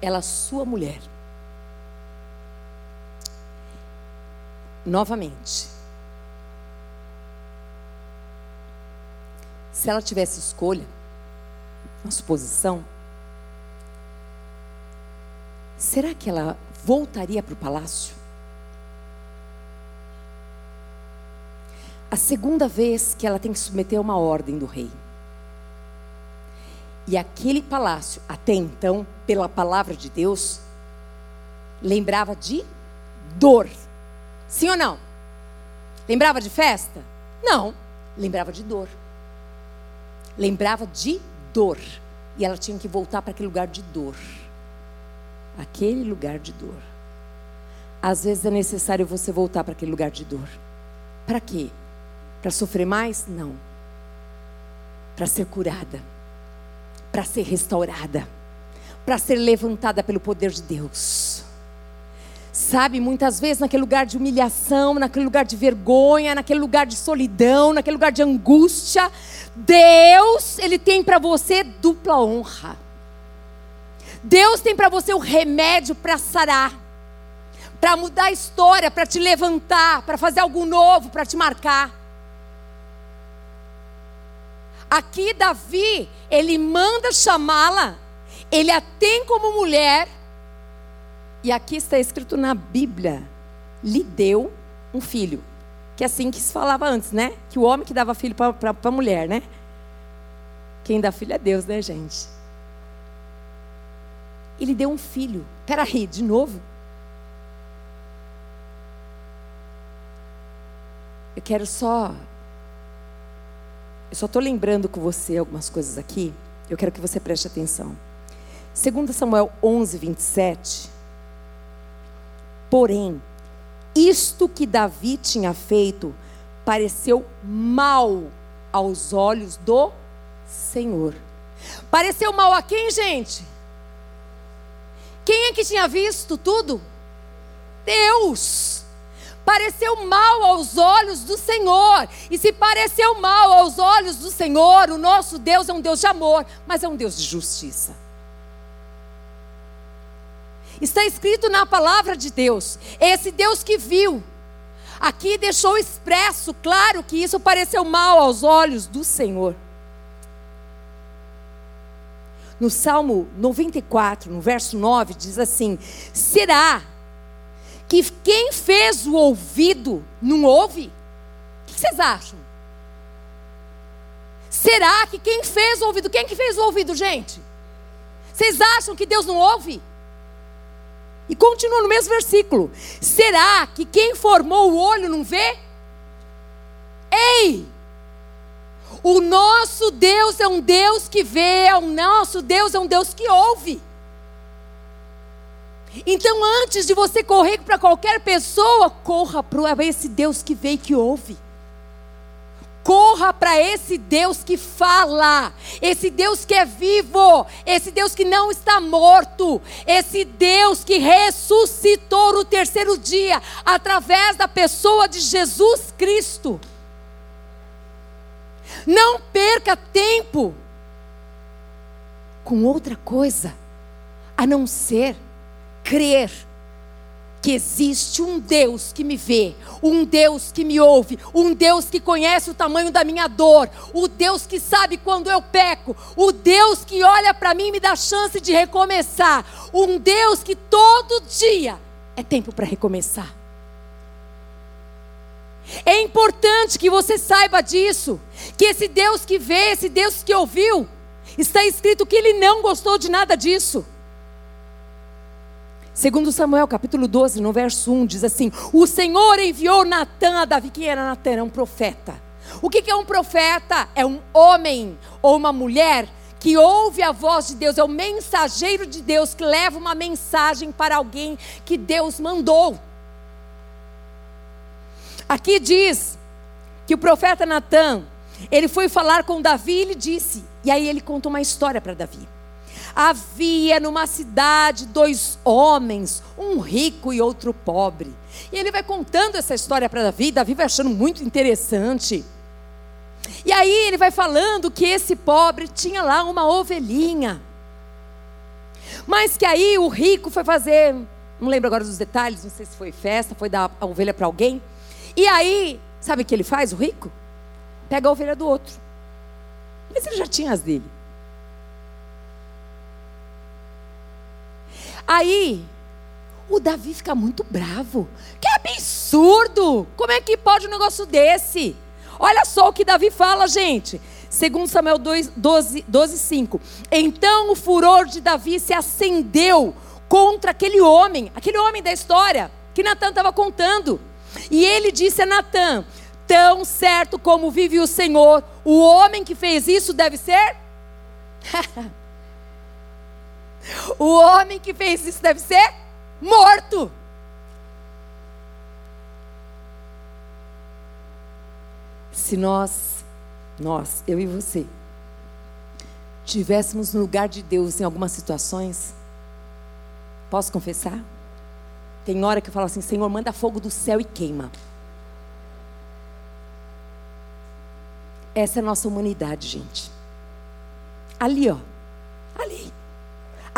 ela sua mulher. Novamente. Se ela tivesse escolha, uma suposição, será que ela voltaria para o palácio? A segunda vez que ela tem que submeter a uma ordem do rei. E aquele palácio, até então, pela palavra de Deus, lembrava de dor. Sim ou não? Lembrava de festa? Não, lembrava de dor. Lembrava de dor. E ela tinha que voltar para aquele lugar de dor aquele lugar de dor. Às vezes é necessário você voltar para aquele lugar de dor. Para quê? Para sofrer mais? Não. Para ser curada. Para ser restaurada. Para ser levantada pelo poder de Deus. Sabe, muitas vezes naquele lugar de humilhação, naquele lugar de vergonha, naquele lugar de solidão, naquele lugar de angústia, Deus, Ele tem para você dupla honra. Deus tem para você o remédio para sarar, para mudar a história, para te levantar, para fazer algo novo, para te marcar. Aqui Davi, ele manda chamá-la, ele a tem como mulher, e aqui está escrito na Bíblia: lhe deu um filho. Que é assim que se falava antes, né? Que o homem que dava filho para a mulher, né? Quem dá filho é Deus, né, gente? Ele deu um filho. Peraí, de novo? Eu quero só. Eu só estou lembrando com você algumas coisas aqui. Eu quero que você preste atenção. 2 Samuel 11, 27. Porém, isto que Davi tinha feito pareceu mal aos olhos do Senhor. Pareceu mal a quem, gente? Quem é que tinha visto tudo? Deus. Pareceu mal aos olhos do Senhor. E se pareceu mal aos olhos do Senhor, o nosso Deus é um Deus de amor, mas é um Deus de justiça. Está escrito na palavra de Deus. Esse Deus que viu aqui deixou expresso, claro, que isso pareceu mal aos olhos do Senhor. No Salmo 94, no verso 9, diz assim: Será que quem fez o ouvido não ouve? O que vocês acham? Será que quem fez o ouvido, quem que fez o ouvido, gente? Vocês acham que Deus não ouve? E continua no mesmo versículo. Será que quem formou o olho não vê? Ei! O nosso Deus é um Deus que vê, o nosso Deus é um Deus que ouve. Então, antes de você correr para qualquer pessoa, corra para esse Deus que vê e que ouve. Corra para esse Deus que fala, esse Deus que é vivo, esse Deus que não está morto, esse Deus que ressuscitou no terceiro dia através da pessoa de Jesus Cristo. Não perca tempo com outra coisa a não ser crer que existe um Deus que me vê, um Deus que me ouve, um Deus que conhece o tamanho da minha dor, o Deus que sabe quando eu peco, o Deus que olha para mim e me dá chance de recomeçar, um Deus que todo dia é tempo para recomeçar. É importante que você saiba disso, que esse Deus que vê, esse Deus que ouviu, está escrito que ele não gostou de nada disso. Segundo Samuel, capítulo 12, no verso 1, diz assim: O Senhor enviou Natan a Davi. Quem era Natan? Era um profeta. O que é um profeta? É um homem ou uma mulher que ouve a voz de Deus, é o mensageiro de Deus que leva uma mensagem para alguém que Deus mandou. Aqui diz que o profeta Natan, ele foi falar com Davi e ele disse, e aí ele contou uma história para Davi. Havia numa cidade dois homens, um rico e outro pobre. E ele vai contando essa história para Davi, Davi vai achando muito interessante. E aí ele vai falando que esse pobre tinha lá uma ovelhinha. Mas que aí o rico foi fazer, não lembro agora dos detalhes, não sei se foi festa, foi dar a ovelha para alguém. E aí, sabe o que ele faz, o rico? Pega a ovelha do outro. Mas ele já tinha as dele. Aí, o Davi fica muito bravo. Que absurdo! Como é que pode um negócio desse? Olha só o que Davi fala, gente. Segundo Samuel 2, 12, 12, 5. Então o furor de Davi se acendeu contra aquele homem, aquele homem da história que Natan estava contando. E ele disse a Natan: Tão certo como vive o Senhor, o homem que fez isso deve ser O homem que fez isso deve ser morto. Se nós, nós, eu e você, tivéssemos no lugar de Deus em algumas situações, posso confessar? Tem hora que eu falo assim: Senhor, manda fogo do céu e queima. Essa é a nossa humanidade, gente. Ali, ó. Ali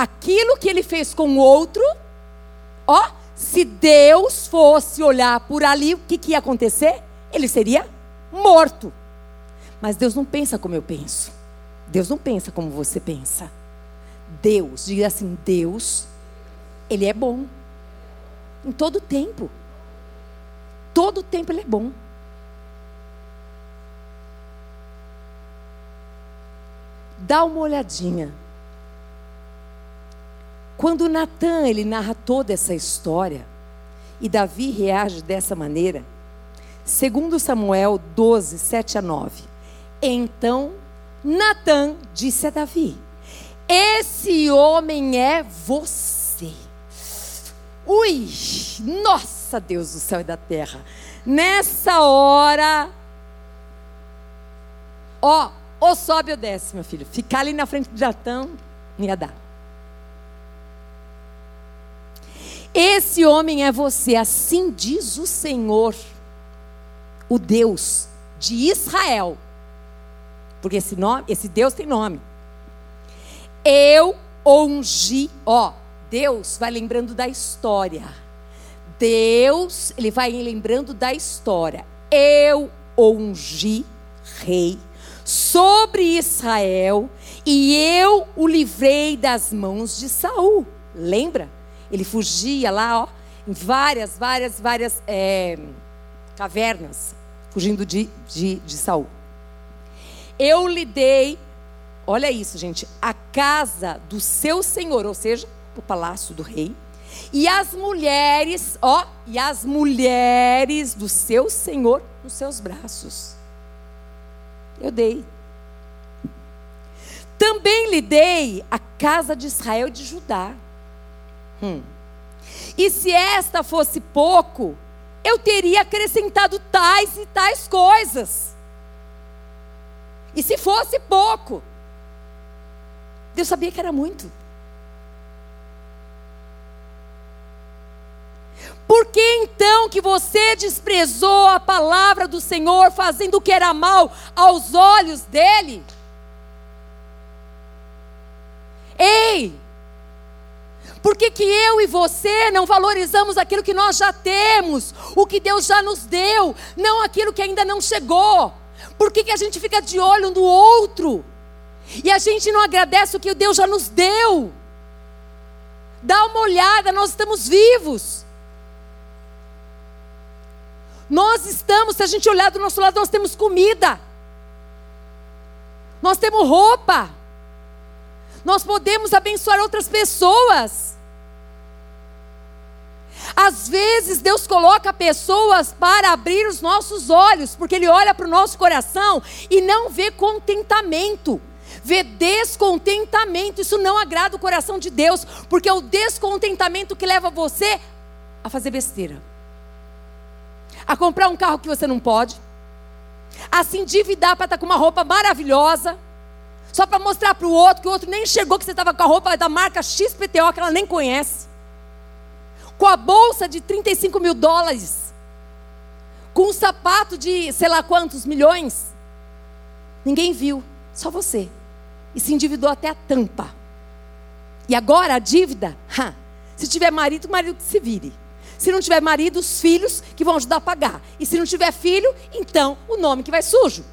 aquilo que ele fez com o outro, ó, se Deus fosse olhar por ali, o que, que ia acontecer? Ele seria morto. Mas Deus não pensa como eu penso. Deus não pensa como você pensa. Deus, diga assim: Deus, Ele é bom. Em todo tempo. Todo tempo Ele é bom. Dá uma olhadinha quando Natan ele narra toda essa história e Davi reage dessa maneira, segundo Samuel 12, 7 a 9. Então Natan disse a Davi: Esse homem é você. Ui, nossa Deus do céu e da terra. Nessa hora, ó, ou sobe ou desce, meu filho. Ficar ali na frente de Natan, ia dar. Esse homem é você, assim diz o Senhor, o Deus de Israel. Porque esse, nome, esse Deus tem nome. Eu ungi, ó, Deus vai lembrando da história. Deus, ele vai lembrando da história. Eu ungi rei sobre Israel e eu o livrei das mãos de Saul. Lembra? Ele fugia lá, ó, em várias, várias, várias é, cavernas, fugindo de, de, de Saul. Eu lhe dei, olha isso, gente, a casa do seu senhor, ou seja, o palácio do rei, e as mulheres, ó, e as mulheres do seu senhor nos seus braços. Eu dei. Também lhe dei a casa de Israel e de Judá. Hum. E se esta fosse pouco, eu teria acrescentado tais e tais coisas. E se fosse pouco, Deus sabia que era muito. Por que então que você desprezou a palavra do Senhor, fazendo o que era mal aos olhos dele? Ei! Por que, que eu e você não valorizamos aquilo que nós já temos, o que Deus já nos deu, não aquilo que ainda não chegou? Por que, que a gente fica de olho no outro? E a gente não agradece o que Deus já nos deu? Dá uma olhada, nós estamos vivos. Nós estamos, se a gente olhar do nosso lado, nós temos comida. Nós temos roupa. Nós podemos abençoar outras pessoas. Às vezes Deus coloca pessoas para abrir os nossos olhos, porque Ele olha para o nosso coração e não vê contentamento, vê descontentamento. Isso não agrada o coração de Deus, porque é o descontentamento que leva você a fazer besteira, a comprar um carro que você não pode, a se endividar para estar com uma roupa maravilhosa só para mostrar para o outro que o outro nem enxergou que você estava com a roupa da marca XPTO que ela nem conhece. Com a bolsa de 35 mil dólares. Com um sapato de sei lá quantos milhões. Ninguém viu, só você. E se endividou até a tampa. E agora a dívida, ha, se tiver marido, o marido que se vire. Se não tiver marido, os filhos que vão ajudar a pagar. E se não tiver filho, então o nome que vai sujo.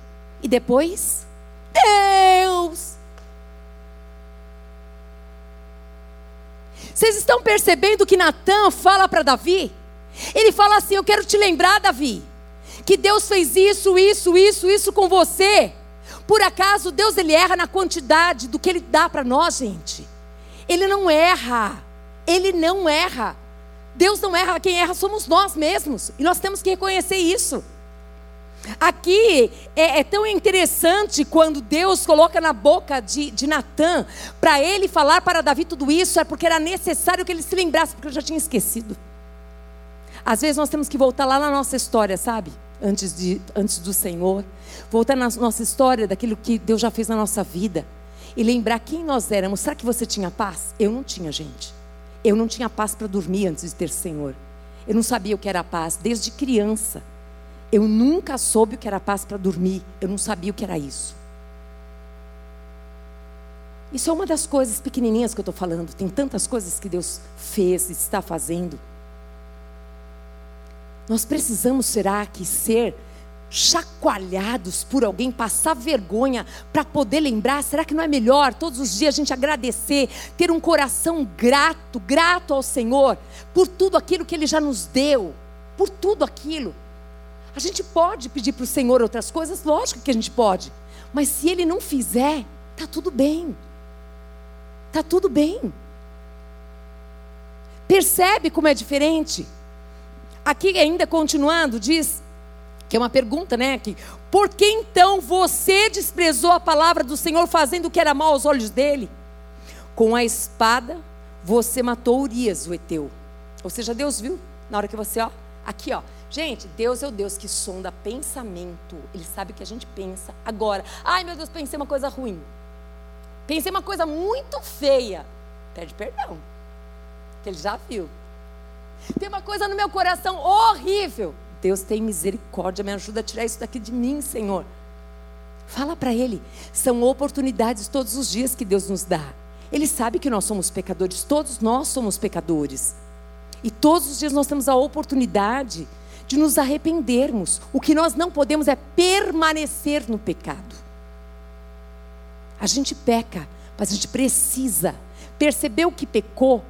E depois Deus. Vocês estão percebendo que Natan fala para Davi? Ele fala assim: Eu quero te lembrar, Davi, que Deus fez isso, isso, isso, isso com você. Por acaso Deus ele erra na quantidade do que ele dá para nós, gente? Ele não erra. Ele não erra. Deus não erra, quem erra somos nós mesmos. E nós temos que reconhecer isso. Aqui é, é, tão interessante quando Deus coloca na boca de, de Natan para ele falar para Davi tudo isso, é porque era necessário que ele se lembrasse, porque eu já tinha esquecido. Às vezes nós temos que voltar lá na nossa história, sabe? Antes, de, antes do Senhor, voltar na nossa história daquilo que Deus já fez na nossa vida e lembrar quem nós éramos. Será que você tinha paz? Eu não tinha, gente. Eu não tinha paz para dormir antes de ter Senhor. Eu não sabia o que era paz desde criança. Eu nunca soube o que era paz para dormir. Eu não sabia o que era isso. Isso é uma das coisas pequenininhas que eu estou falando. Tem tantas coisas que Deus fez e está fazendo. Nós precisamos, será que, ser chacoalhados por alguém, passar vergonha para poder lembrar? Será que não é melhor todos os dias a gente agradecer, ter um coração grato, grato ao Senhor por tudo aquilo que Ele já nos deu, por tudo aquilo? A gente pode pedir para o Senhor outras coisas, lógico que a gente pode. Mas se Ele não fizer, tá tudo bem. Tá tudo bem. Percebe como é diferente? Aqui ainda continuando, diz que é uma pergunta, né? Que, por que então você desprezou a palavra do Senhor fazendo o que era mal aos olhos dele? Com a espada você matou Urias, o Eteu. Ou seja, Deus viu na hora que você, ó, aqui, ó, Gente, Deus é o Deus que sonda pensamento. Ele sabe o que a gente pensa. Agora, ai meu Deus, pensei uma coisa ruim. Pensei uma coisa muito feia. Pede perdão. Que ele já viu. Tem uma coisa no meu coração horrível. Deus tem misericórdia, me ajuda a tirar isso daqui de mim, Senhor. Fala para Ele. São oportunidades todos os dias que Deus nos dá. Ele sabe que nós somos pecadores, todos nós somos pecadores. E todos os dias nós temos a oportunidade de nos arrependermos. O que nós não podemos é permanecer no pecado. A gente peca, mas a gente precisa perceber o que pecou,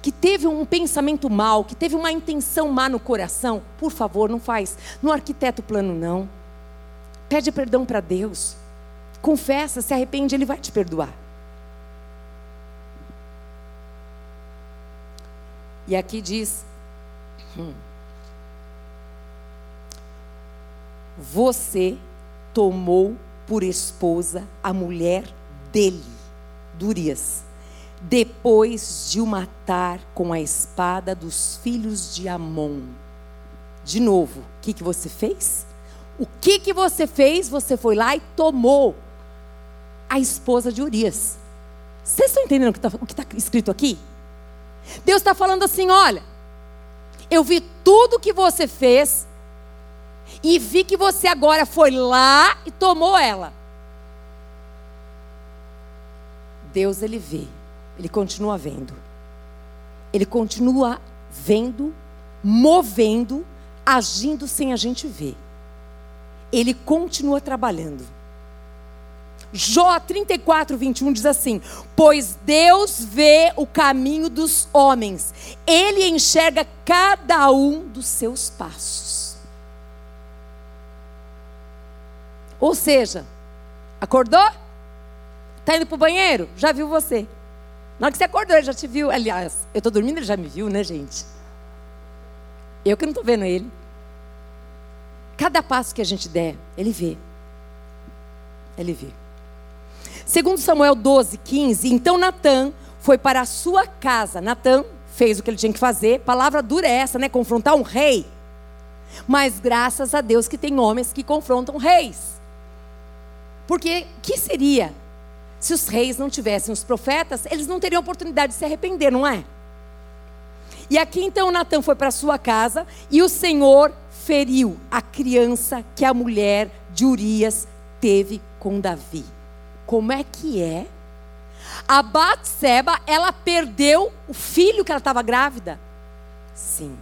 que teve um pensamento mal, que teve uma intenção má no coração. Por favor, não faz. Não arquiteta o plano, não. Pede perdão para Deus. Confessa, se arrepende, Ele vai te perdoar. E aqui diz: hum, Você tomou por esposa a mulher dele, Durias, depois de o matar com a espada dos filhos de Amon. De novo, o que, que você fez? O que, que você fez? Você foi lá e tomou a esposa de Urias. Vocês estão entendendo o que está tá escrito aqui? Deus está falando assim: olha, eu vi tudo que você fez e vi que você agora foi lá e tomou ela. Deus, ele vê, ele continua vendo, ele continua vendo, movendo, agindo sem a gente ver. Ele continua trabalhando. Jó 34, 21 diz assim: Pois Deus vê o caminho dos homens, Ele enxerga cada um dos seus passos. Ou seja, acordou? Está indo para o banheiro? Já viu você. Na hora que você acordou, ele já te viu. Aliás, eu estou dormindo, ele já me viu, né, gente? Eu que não estou vendo ele. Cada passo que a gente der, ele vê. Ele vê. Segundo Samuel 12, 15, então Natan foi para a sua casa. Natan fez o que ele tinha que fazer. Palavra dura é essa, né? Confrontar um rei. Mas graças a Deus que tem homens que confrontam reis. Porque que seria se os reis não tivessem os profetas, eles não teriam oportunidade de se arrepender, não é? E aqui então Natan foi para sua casa e o Senhor feriu a criança que a mulher de Urias teve com Davi como é que é? A Batseba, ela perdeu o filho que ela estava grávida? Sim.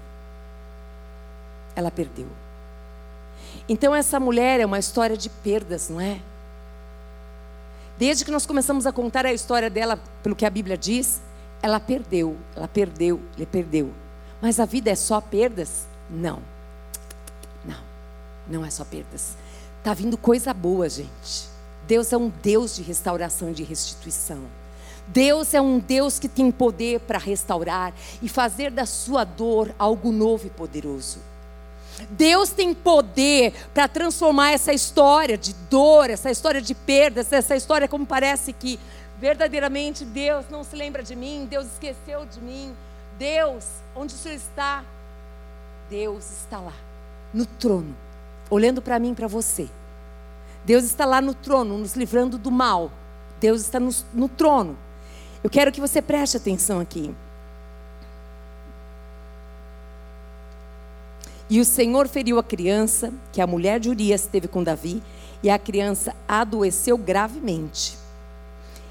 Ela perdeu. Então essa mulher é uma história de perdas, não é? Desde que nós começamos a contar a história dela, pelo que a Bíblia diz, ela perdeu, ela perdeu, ele perdeu. Mas a vida é só perdas? Não. Não. Não é só perdas. Tá vindo coisa boa, gente. Deus é um Deus de restauração e de restituição. Deus é um Deus que tem poder para restaurar e fazer da sua dor algo novo e poderoso. Deus tem poder para transformar essa história de dor, essa história de perdas, essa história como parece que verdadeiramente Deus não se lembra de mim, Deus esqueceu de mim. Deus, onde o Senhor está? Deus está lá, no trono, olhando para mim para você. Deus está lá no trono, nos livrando do mal. Deus está no, no trono. Eu quero que você preste atenção aqui. E o Senhor feriu a criança, que a mulher de Urias teve com Davi, e a criança adoeceu gravemente.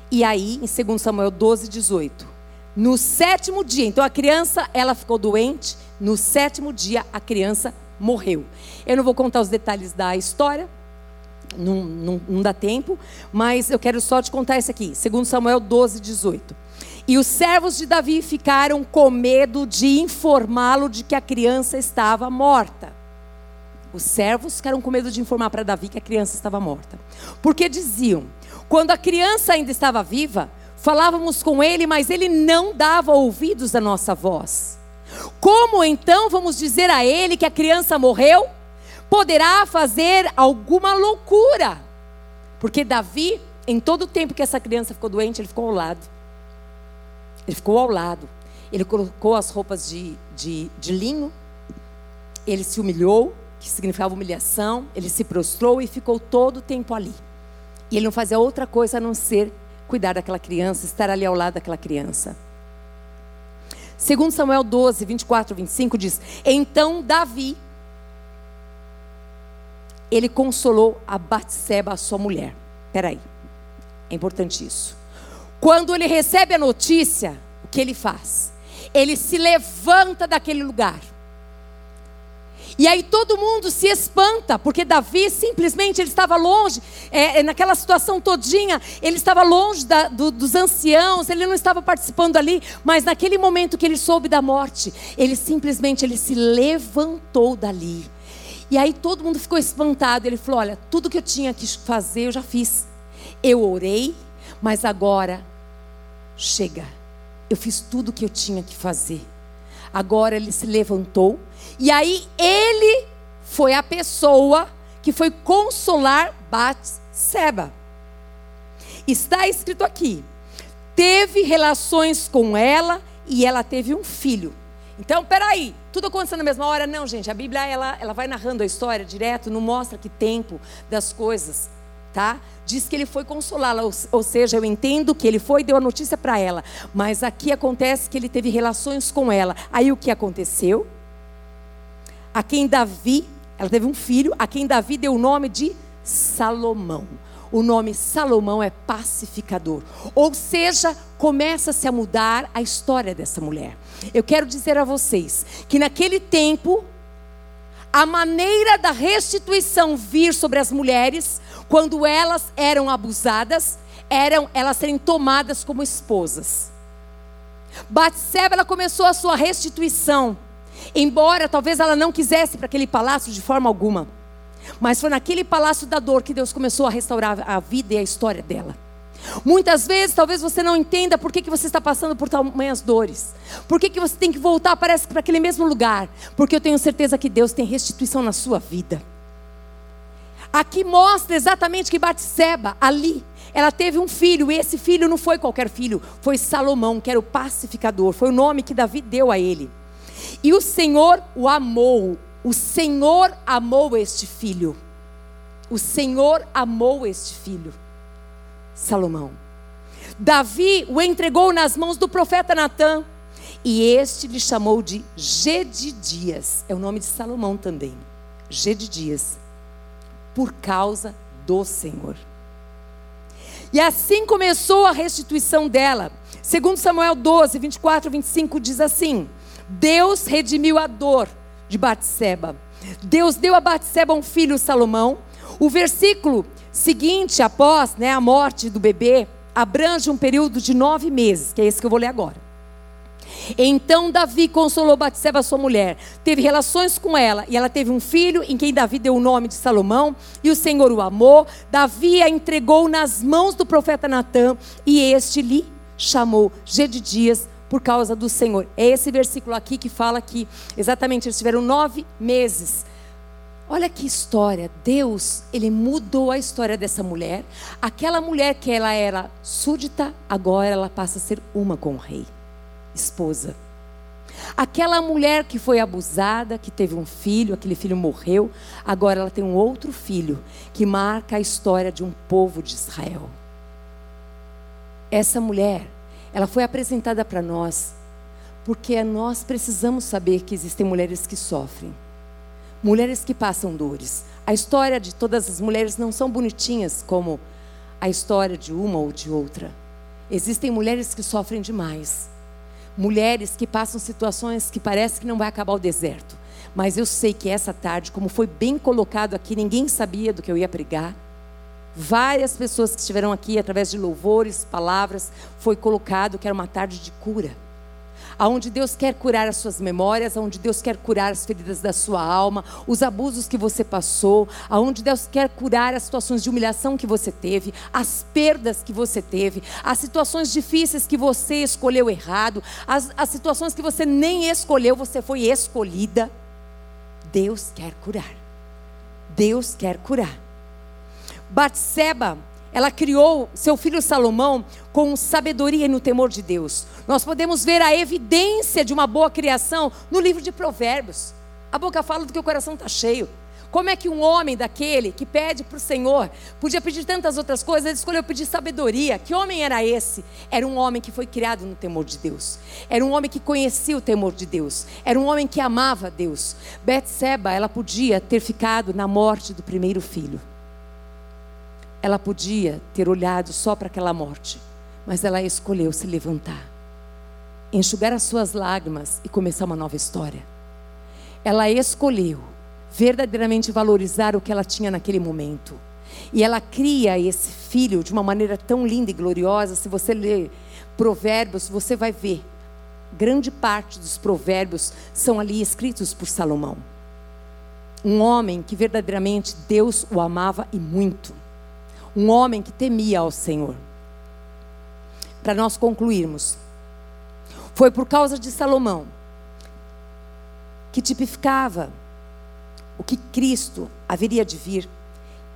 E aí, em 2 Samuel 12, 18. No sétimo dia, então a criança, ela ficou doente. No sétimo dia, a criança morreu. Eu não vou contar os detalhes da história, não, não, não dá tempo, mas eu quero só te contar isso aqui. Segundo Samuel 12, 18. E os servos de Davi ficaram com medo de informá-lo de que a criança estava morta. Os servos ficaram com medo de informar para Davi que a criança estava morta. Porque diziam: quando a criança ainda estava viva, falávamos com ele, mas ele não dava ouvidos à nossa voz. Como então vamos dizer a ele que a criança morreu? poderá fazer alguma loucura. Porque Davi, em todo o tempo que essa criança ficou doente, ele ficou ao lado. Ele ficou ao lado. Ele colocou as roupas de, de, de linho. Ele se humilhou, que significava humilhação. Ele se prostrou e ficou todo o tempo ali. E ele não fazia outra coisa a não ser cuidar daquela criança, estar ali ao lado daquela criança. Segundo Samuel 12, 24, 25 diz: Então Davi ele consolou a Batseba, a sua mulher. Peraí, é importante isso. Quando ele recebe a notícia, o que ele faz? ele se levanta daquele lugar. E aí todo mundo se espanta, porque Davi simplesmente ele estava longe, é, é, naquela situação todinha, ele estava longe da, do, dos anciãos, ele não estava participando ali, mas naquele momento que ele soube da morte, ele simplesmente ele se levantou dali. E aí todo mundo ficou espantado. Ele falou: Olha, tudo que eu tinha que fazer eu já fiz. Eu orei, mas agora chega. Eu fiz tudo que eu tinha que fazer. Agora ele se levantou e aí ele foi a pessoa que foi consolar Batseba. Está escrito aqui: teve relações com ela e ela teve um filho. Então, peraí, tudo acontecendo na mesma hora? Não, gente, a Bíblia ela, ela vai narrando a história direto, não mostra que tempo das coisas, tá? Diz que ele foi consolá-la, ou, ou, seja, eu entendo que ele foi e deu a notícia para ela, mas aqui acontece que ele teve relações com ela. Aí o que aconteceu? a quem Davi, ela teve um filho, a quem Davi deu o nome de Salomão. O nome Salomão é pacificador. Ou seja, começa-se a mudar a história dessa mulher. Eu quero dizer a vocês que naquele tempo, a maneira da restituição vir sobre as mulheres, quando elas eram abusadas, eram elas serem tomadas como esposas. Batseba ela começou a sua restituição Embora talvez ela não quisesse para aquele palácio de forma alguma. Mas foi naquele palácio da dor que Deus começou a restaurar a vida e a história dela. Muitas vezes, talvez você não entenda por que, que você está passando por tamanhas dores. Por que, que você tem que voltar, parece para aquele mesmo lugar. Porque eu tenho certeza que Deus tem restituição na sua vida. Aqui mostra exatamente que Batseba, ali, ela teve um filho, e esse filho não foi qualquer filho, foi Salomão, que era o pacificador, foi o nome que Davi deu a ele. E o Senhor o amou. O Senhor amou este filho. O Senhor amou este filho. Salomão. Davi o entregou nas mãos do profeta Natã. E este lhe chamou de Gedidias. É o nome de Salomão também. Gedidias. Por causa do Senhor. E assim começou a restituição dela. Segundo Samuel 12, 24 e 25 diz assim: Deus redimiu a dor de Batseba. Deus deu a Batseba um filho, Salomão. O versículo seguinte, após né, a morte do bebê, abrange um período de nove meses, que é esse que eu vou ler agora. Então Davi consolou Batseba, sua mulher, teve relações com ela, e ela teve um filho, em quem Davi deu o nome de Salomão, e o Senhor o amou. Davi a entregou nas mãos do profeta Natã, e este lhe chamou Gedidias, por causa do Senhor. É esse versículo aqui que fala que exatamente eles tiveram nove meses. Olha que história. Deus, ele mudou a história dessa mulher. Aquela mulher que ela era súdita, agora ela passa a ser uma com o rei, esposa. Aquela mulher que foi abusada, que teve um filho, aquele filho morreu, agora ela tem um outro filho que marca a história de um povo de Israel. Essa mulher ela foi apresentada para nós porque nós precisamos saber que existem mulheres que sofrem, mulheres que passam dores. A história de todas as mulheres não são bonitinhas como a história de uma ou de outra. Existem mulheres que sofrem demais. Mulheres que passam situações que parece que não vai acabar o deserto. Mas eu sei que essa tarde, como foi bem colocado aqui, ninguém sabia do que eu ia pregar. Várias pessoas que estiveram aqui, através de louvores, palavras, foi colocado que era uma tarde de cura. Aonde Deus quer curar as suas memórias, aonde Deus quer curar as feridas da sua alma, os abusos que você passou, aonde Deus quer curar as situações de humilhação que você teve, as perdas que você teve, as situações difíceis que você escolheu errado, as, as situações que você nem escolheu, você foi escolhida. Deus quer curar. Deus quer curar. Batseba, ela criou seu filho Salomão com sabedoria e no temor de Deus. Nós podemos ver a evidência de uma boa criação no livro de Provérbios. A boca fala do que o coração está cheio. Como é que um homem daquele que pede para o Senhor, podia pedir tantas outras coisas, ele escolheu pedir sabedoria. Que homem era esse? Era um homem que foi criado no temor de Deus. Era um homem que conhecia o temor de Deus. Era um homem que amava Deus. Betseba, ela podia ter ficado na morte do primeiro filho ela podia ter olhado só para aquela morte, mas ela escolheu se levantar enxugar as suas lágrimas e começar uma nova história. Ela escolheu verdadeiramente valorizar o que ela tinha naquele momento. E ela cria esse filho de uma maneira tão linda e gloriosa. Se você ler Provérbios, você vai ver. Grande parte dos provérbios são ali escritos por Salomão. Um homem que verdadeiramente Deus o amava e muito. Um homem que temia ao Senhor. Para nós concluirmos, foi por causa de Salomão, que tipificava o que Cristo haveria de vir,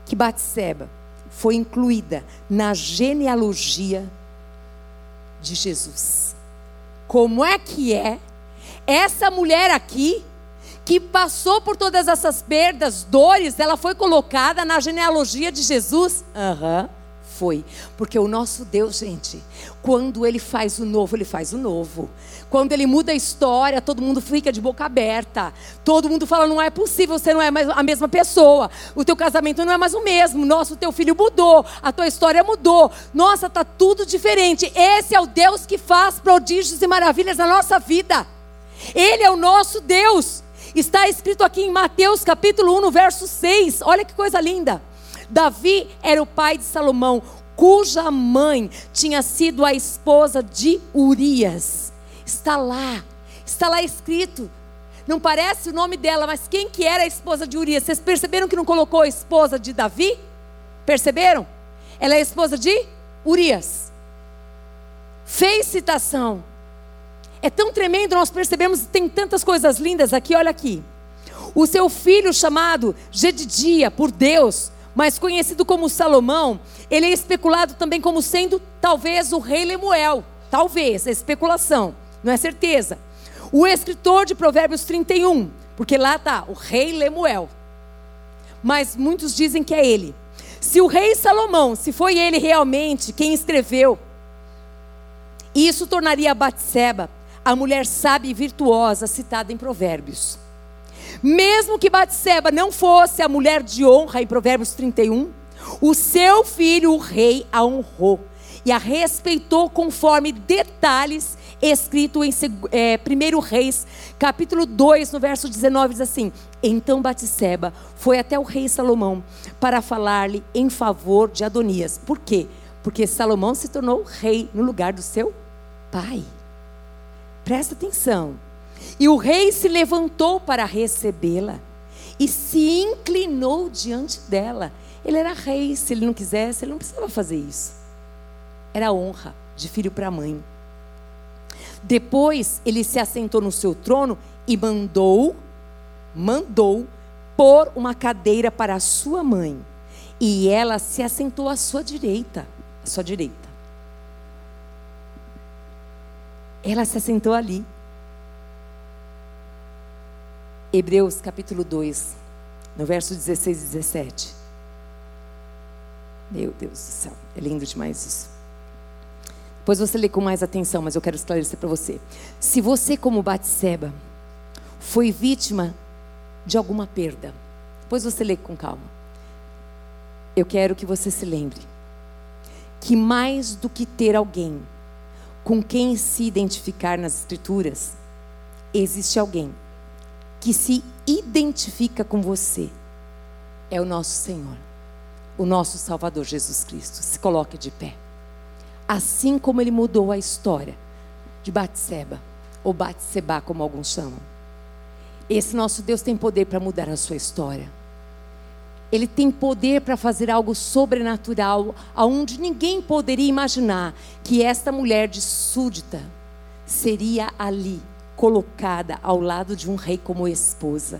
que Batseba foi incluída na genealogia de Jesus. Como é que é essa mulher aqui que passou por todas essas perdas, dores, ela foi colocada na genealogia de Jesus? Aham. Uhum foi. Porque o nosso Deus, gente, quando Ele faz o novo, Ele faz o novo. Quando Ele muda a história, todo mundo fica de boca aberta. Todo mundo fala: não é possível, você não é mais a mesma pessoa. O teu casamento não é mais o mesmo. Nossa, o teu filho mudou. A tua história mudou. Nossa, está tudo diferente. Esse é o Deus que faz prodígios e maravilhas na nossa vida. Ele é o nosso Deus. Está escrito aqui em Mateus capítulo 1, no verso 6. Olha que coisa linda. Davi era o pai de Salomão, cuja mãe tinha sido a esposa de Urias. Está lá, está lá escrito. Não parece o nome dela, mas quem que era a esposa de Urias? Vocês perceberam que não colocou a esposa de Davi? Perceberam? Ela é a esposa de Urias. Fez citação. É tão tremendo, nós percebemos, tem tantas coisas lindas aqui, olha aqui. O seu filho chamado Gedidia, por Deus, mas conhecido como Salomão, ele é especulado também como sendo talvez o rei Lemuel. Talvez, é especulação, não é certeza. O escritor de Provérbios 31, porque lá está o rei Lemuel. Mas muitos dizem que é ele. Se o rei Salomão, se foi ele realmente quem escreveu, isso tornaria Batseba a mulher sábia e virtuosa citada em Provérbios. Mesmo que Batseba não fosse a mulher de honra em Provérbios 31, o seu filho, o rei, a honrou e a respeitou conforme detalhes escrito em é, 1 Reis, capítulo 2, no verso 19, diz assim: Então Batseba foi até o rei Salomão para falar-lhe em favor de Adonias. Por quê? Porque Salomão se tornou rei no lugar do seu pai. Presta atenção. E o rei se levantou para recebê-la e se inclinou diante dela. Ele era rei, se ele não quisesse, ele não precisava fazer isso. Era honra de filho para mãe. Depois ele se assentou no seu trono e mandou, mandou pôr uma cadeira para a sua mãe. E ela se assentou à sua direita, à sua direita. Ela se assentou ali. Hebreus capítulo 2, no verso 16 e 17. Meu Deus do céu, é lindo demais isso. Depois você lê com mais atenção, mas eu quero esclarecer para você. Se você, como Batseba, foi vítima de alguma perda, depois você lê com calma. Eu quero que você se lembre que mais do que ter alguém com quem se identificar nas Escrituras, existe alguém que se identifica com você é o nosso Senhor, o nosso Salvador Jesus Cristo. Se coloque de pé. Assim como ele mudou a história de Batseba, ou Batseba, como alguns chamam. Esse nosso Deus tem poder para mudar a sua história. Ele tem poder para fazer algo sobrenatural, aonde ninguém poderia imaginar que esta mulher de súdita seria ali colocada ao lado de um rei como esposa.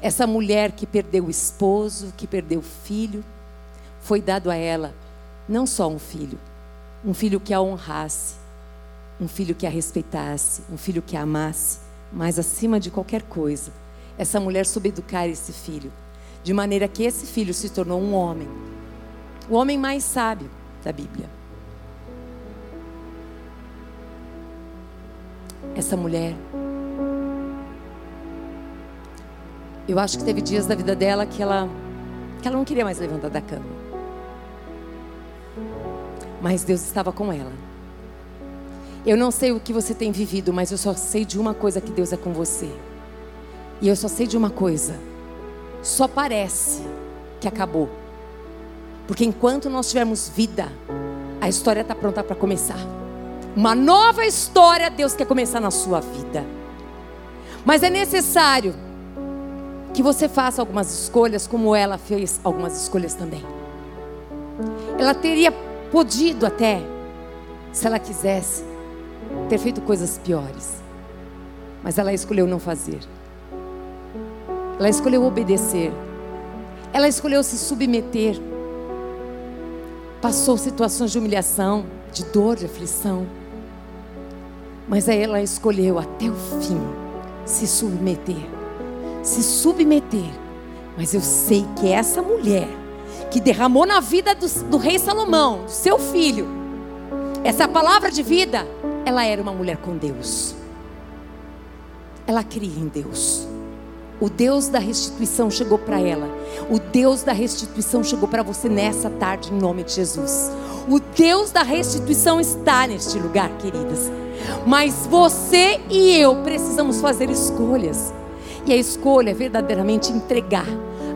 Essa mulher que perdeu o esposo, que perdeu o filho, foi dado a ela não só um filho, um filho que a honrasse, um filho que a respeitasse, um filho que a amasse, mas acima de qualquer coisa, essa mulher soube educar esse filho, de maneira que esse filho se tornou um homem, o homem mais sábio da Bíblia. essa mulher. Eu acho que teve dias da vida dela que ela, que ela não queria mais levantar da cama. Mas Deus estava com ela. Eu não sei o que você tem vivido, mas eu só sei de uma coisa que Deus é com você. E eu só sei de uma coisa. Só parece que acabou. Porque enquanto nós tivermos vida, a história está pronta para começar. Uma nova história Deus quer começar na sua vida. Mas é necessário que você faça algumas escolhas, como ela fez algumas escolhas também. Ela teria podido até, se ela quisesse, ter feito coisas piores. Mas ela escolheu não fazer. Ela escolheu obedecer. Ela escolheu se submeter. Passou situações de humilhação, de dor, de aflição. Mas aí ela escolheu até o fim se submeter. Se submeter. Mas eu sei que essa mulher que derramou na vida do, do rei Salomão, seu filho, essa palavra de vida, ela era uma mulher com Deus. Ela cria em Deus. O Deus da restituição chegou para ela. O Deus da restituição chegou para você nessa tarde, em nome de Jesus. O Deus da restituição está neste lugar, queridas. Mas você e eu precisamos fazer escolhas. E a escolha é verdadeiramente entregar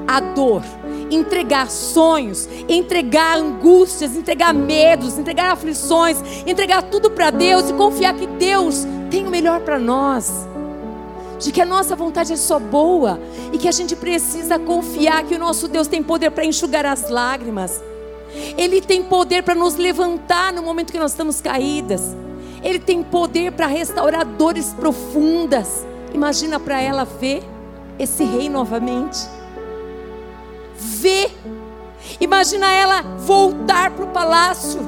a dor, entregar sonhos, entregar angústias, entregar medos, entregar aflições, entregar tudo para Deus e confiar que Deus tem o melhor para nós. De que a nossa vontade é só boa e que a gente precisa confiar que o nosso Deus tem poder para enxugar as lágrimas. Ele tem poder para nos levantar no momento que nós estamos caídas. Ele tem poder para restaurar dores profundas. Imagina para ela ver esse rei novamente. Ver. Imagina ela voltar para o palácio.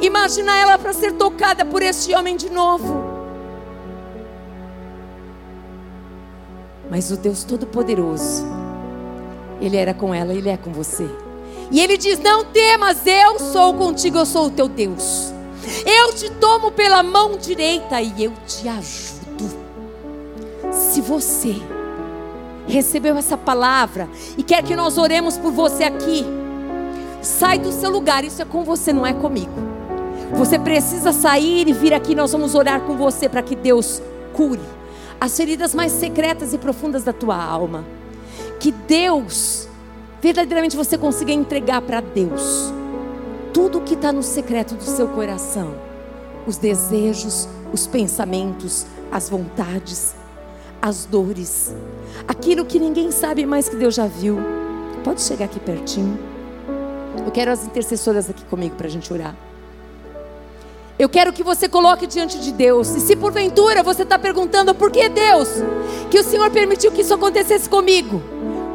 Imagina ela para ser tocada por este homem de novo. Mas o Deus Todo-Poderoso, Ele era com ela, Ele é com você. E Ele diz: Não temas, eu sou contigo, eu sou o teu Deus. Eu te tomo pela mão direita e eu te ajudo. Se você recebeu essa palavra e quer que nós oremos por você aqui, sai do seu lugar, isso é com você, não é comigo. Você precisa sair e vir aqui, nós vamos orar com você para que Deus cure as feridas mais secretas e profundas da tua alma. Que Deus, verdadeiramente você consiga entregar para Deus tudo que está no secreto do seu coração: os desejos, os pensamentos, as vontades, as dores, aquilo que ninguém sabe mais que Deus já viu. Pode chegar aqui pertinho. Eu quero as intercessoras aqui comigo para a gente orar. Eu quero que você coloque diante de Deus. E se porventura você está perguntando por que Deus que o Senhor permitiu que isso acontecesse comigo?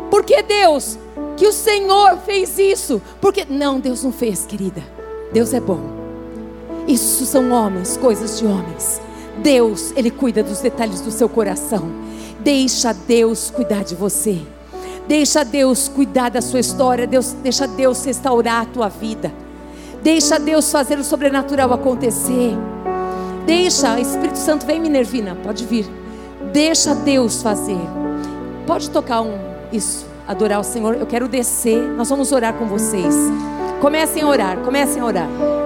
Por que Deus que o Senhor fez isso? Porque não, Deus não fez, querida. Deus é bom. Isso são homens, coisas de homens. Deus, ele cuida dos detalhes do seu coração. Deixa Deus cuidar de você. Deixa Deus cuidar da sua história. Deus, deixa Deus restaurar a tua vida. Deixa Deus fazer o sobrenatural acontecer. Deixa, Espírito Santo, vem Minervina, pode vir. Deixa Deus fazer. Pode tocar um isso, adorar o Senhor. Eu quero descer. Nós vamos orar com vocês. Comecem a orar, comecem a orar.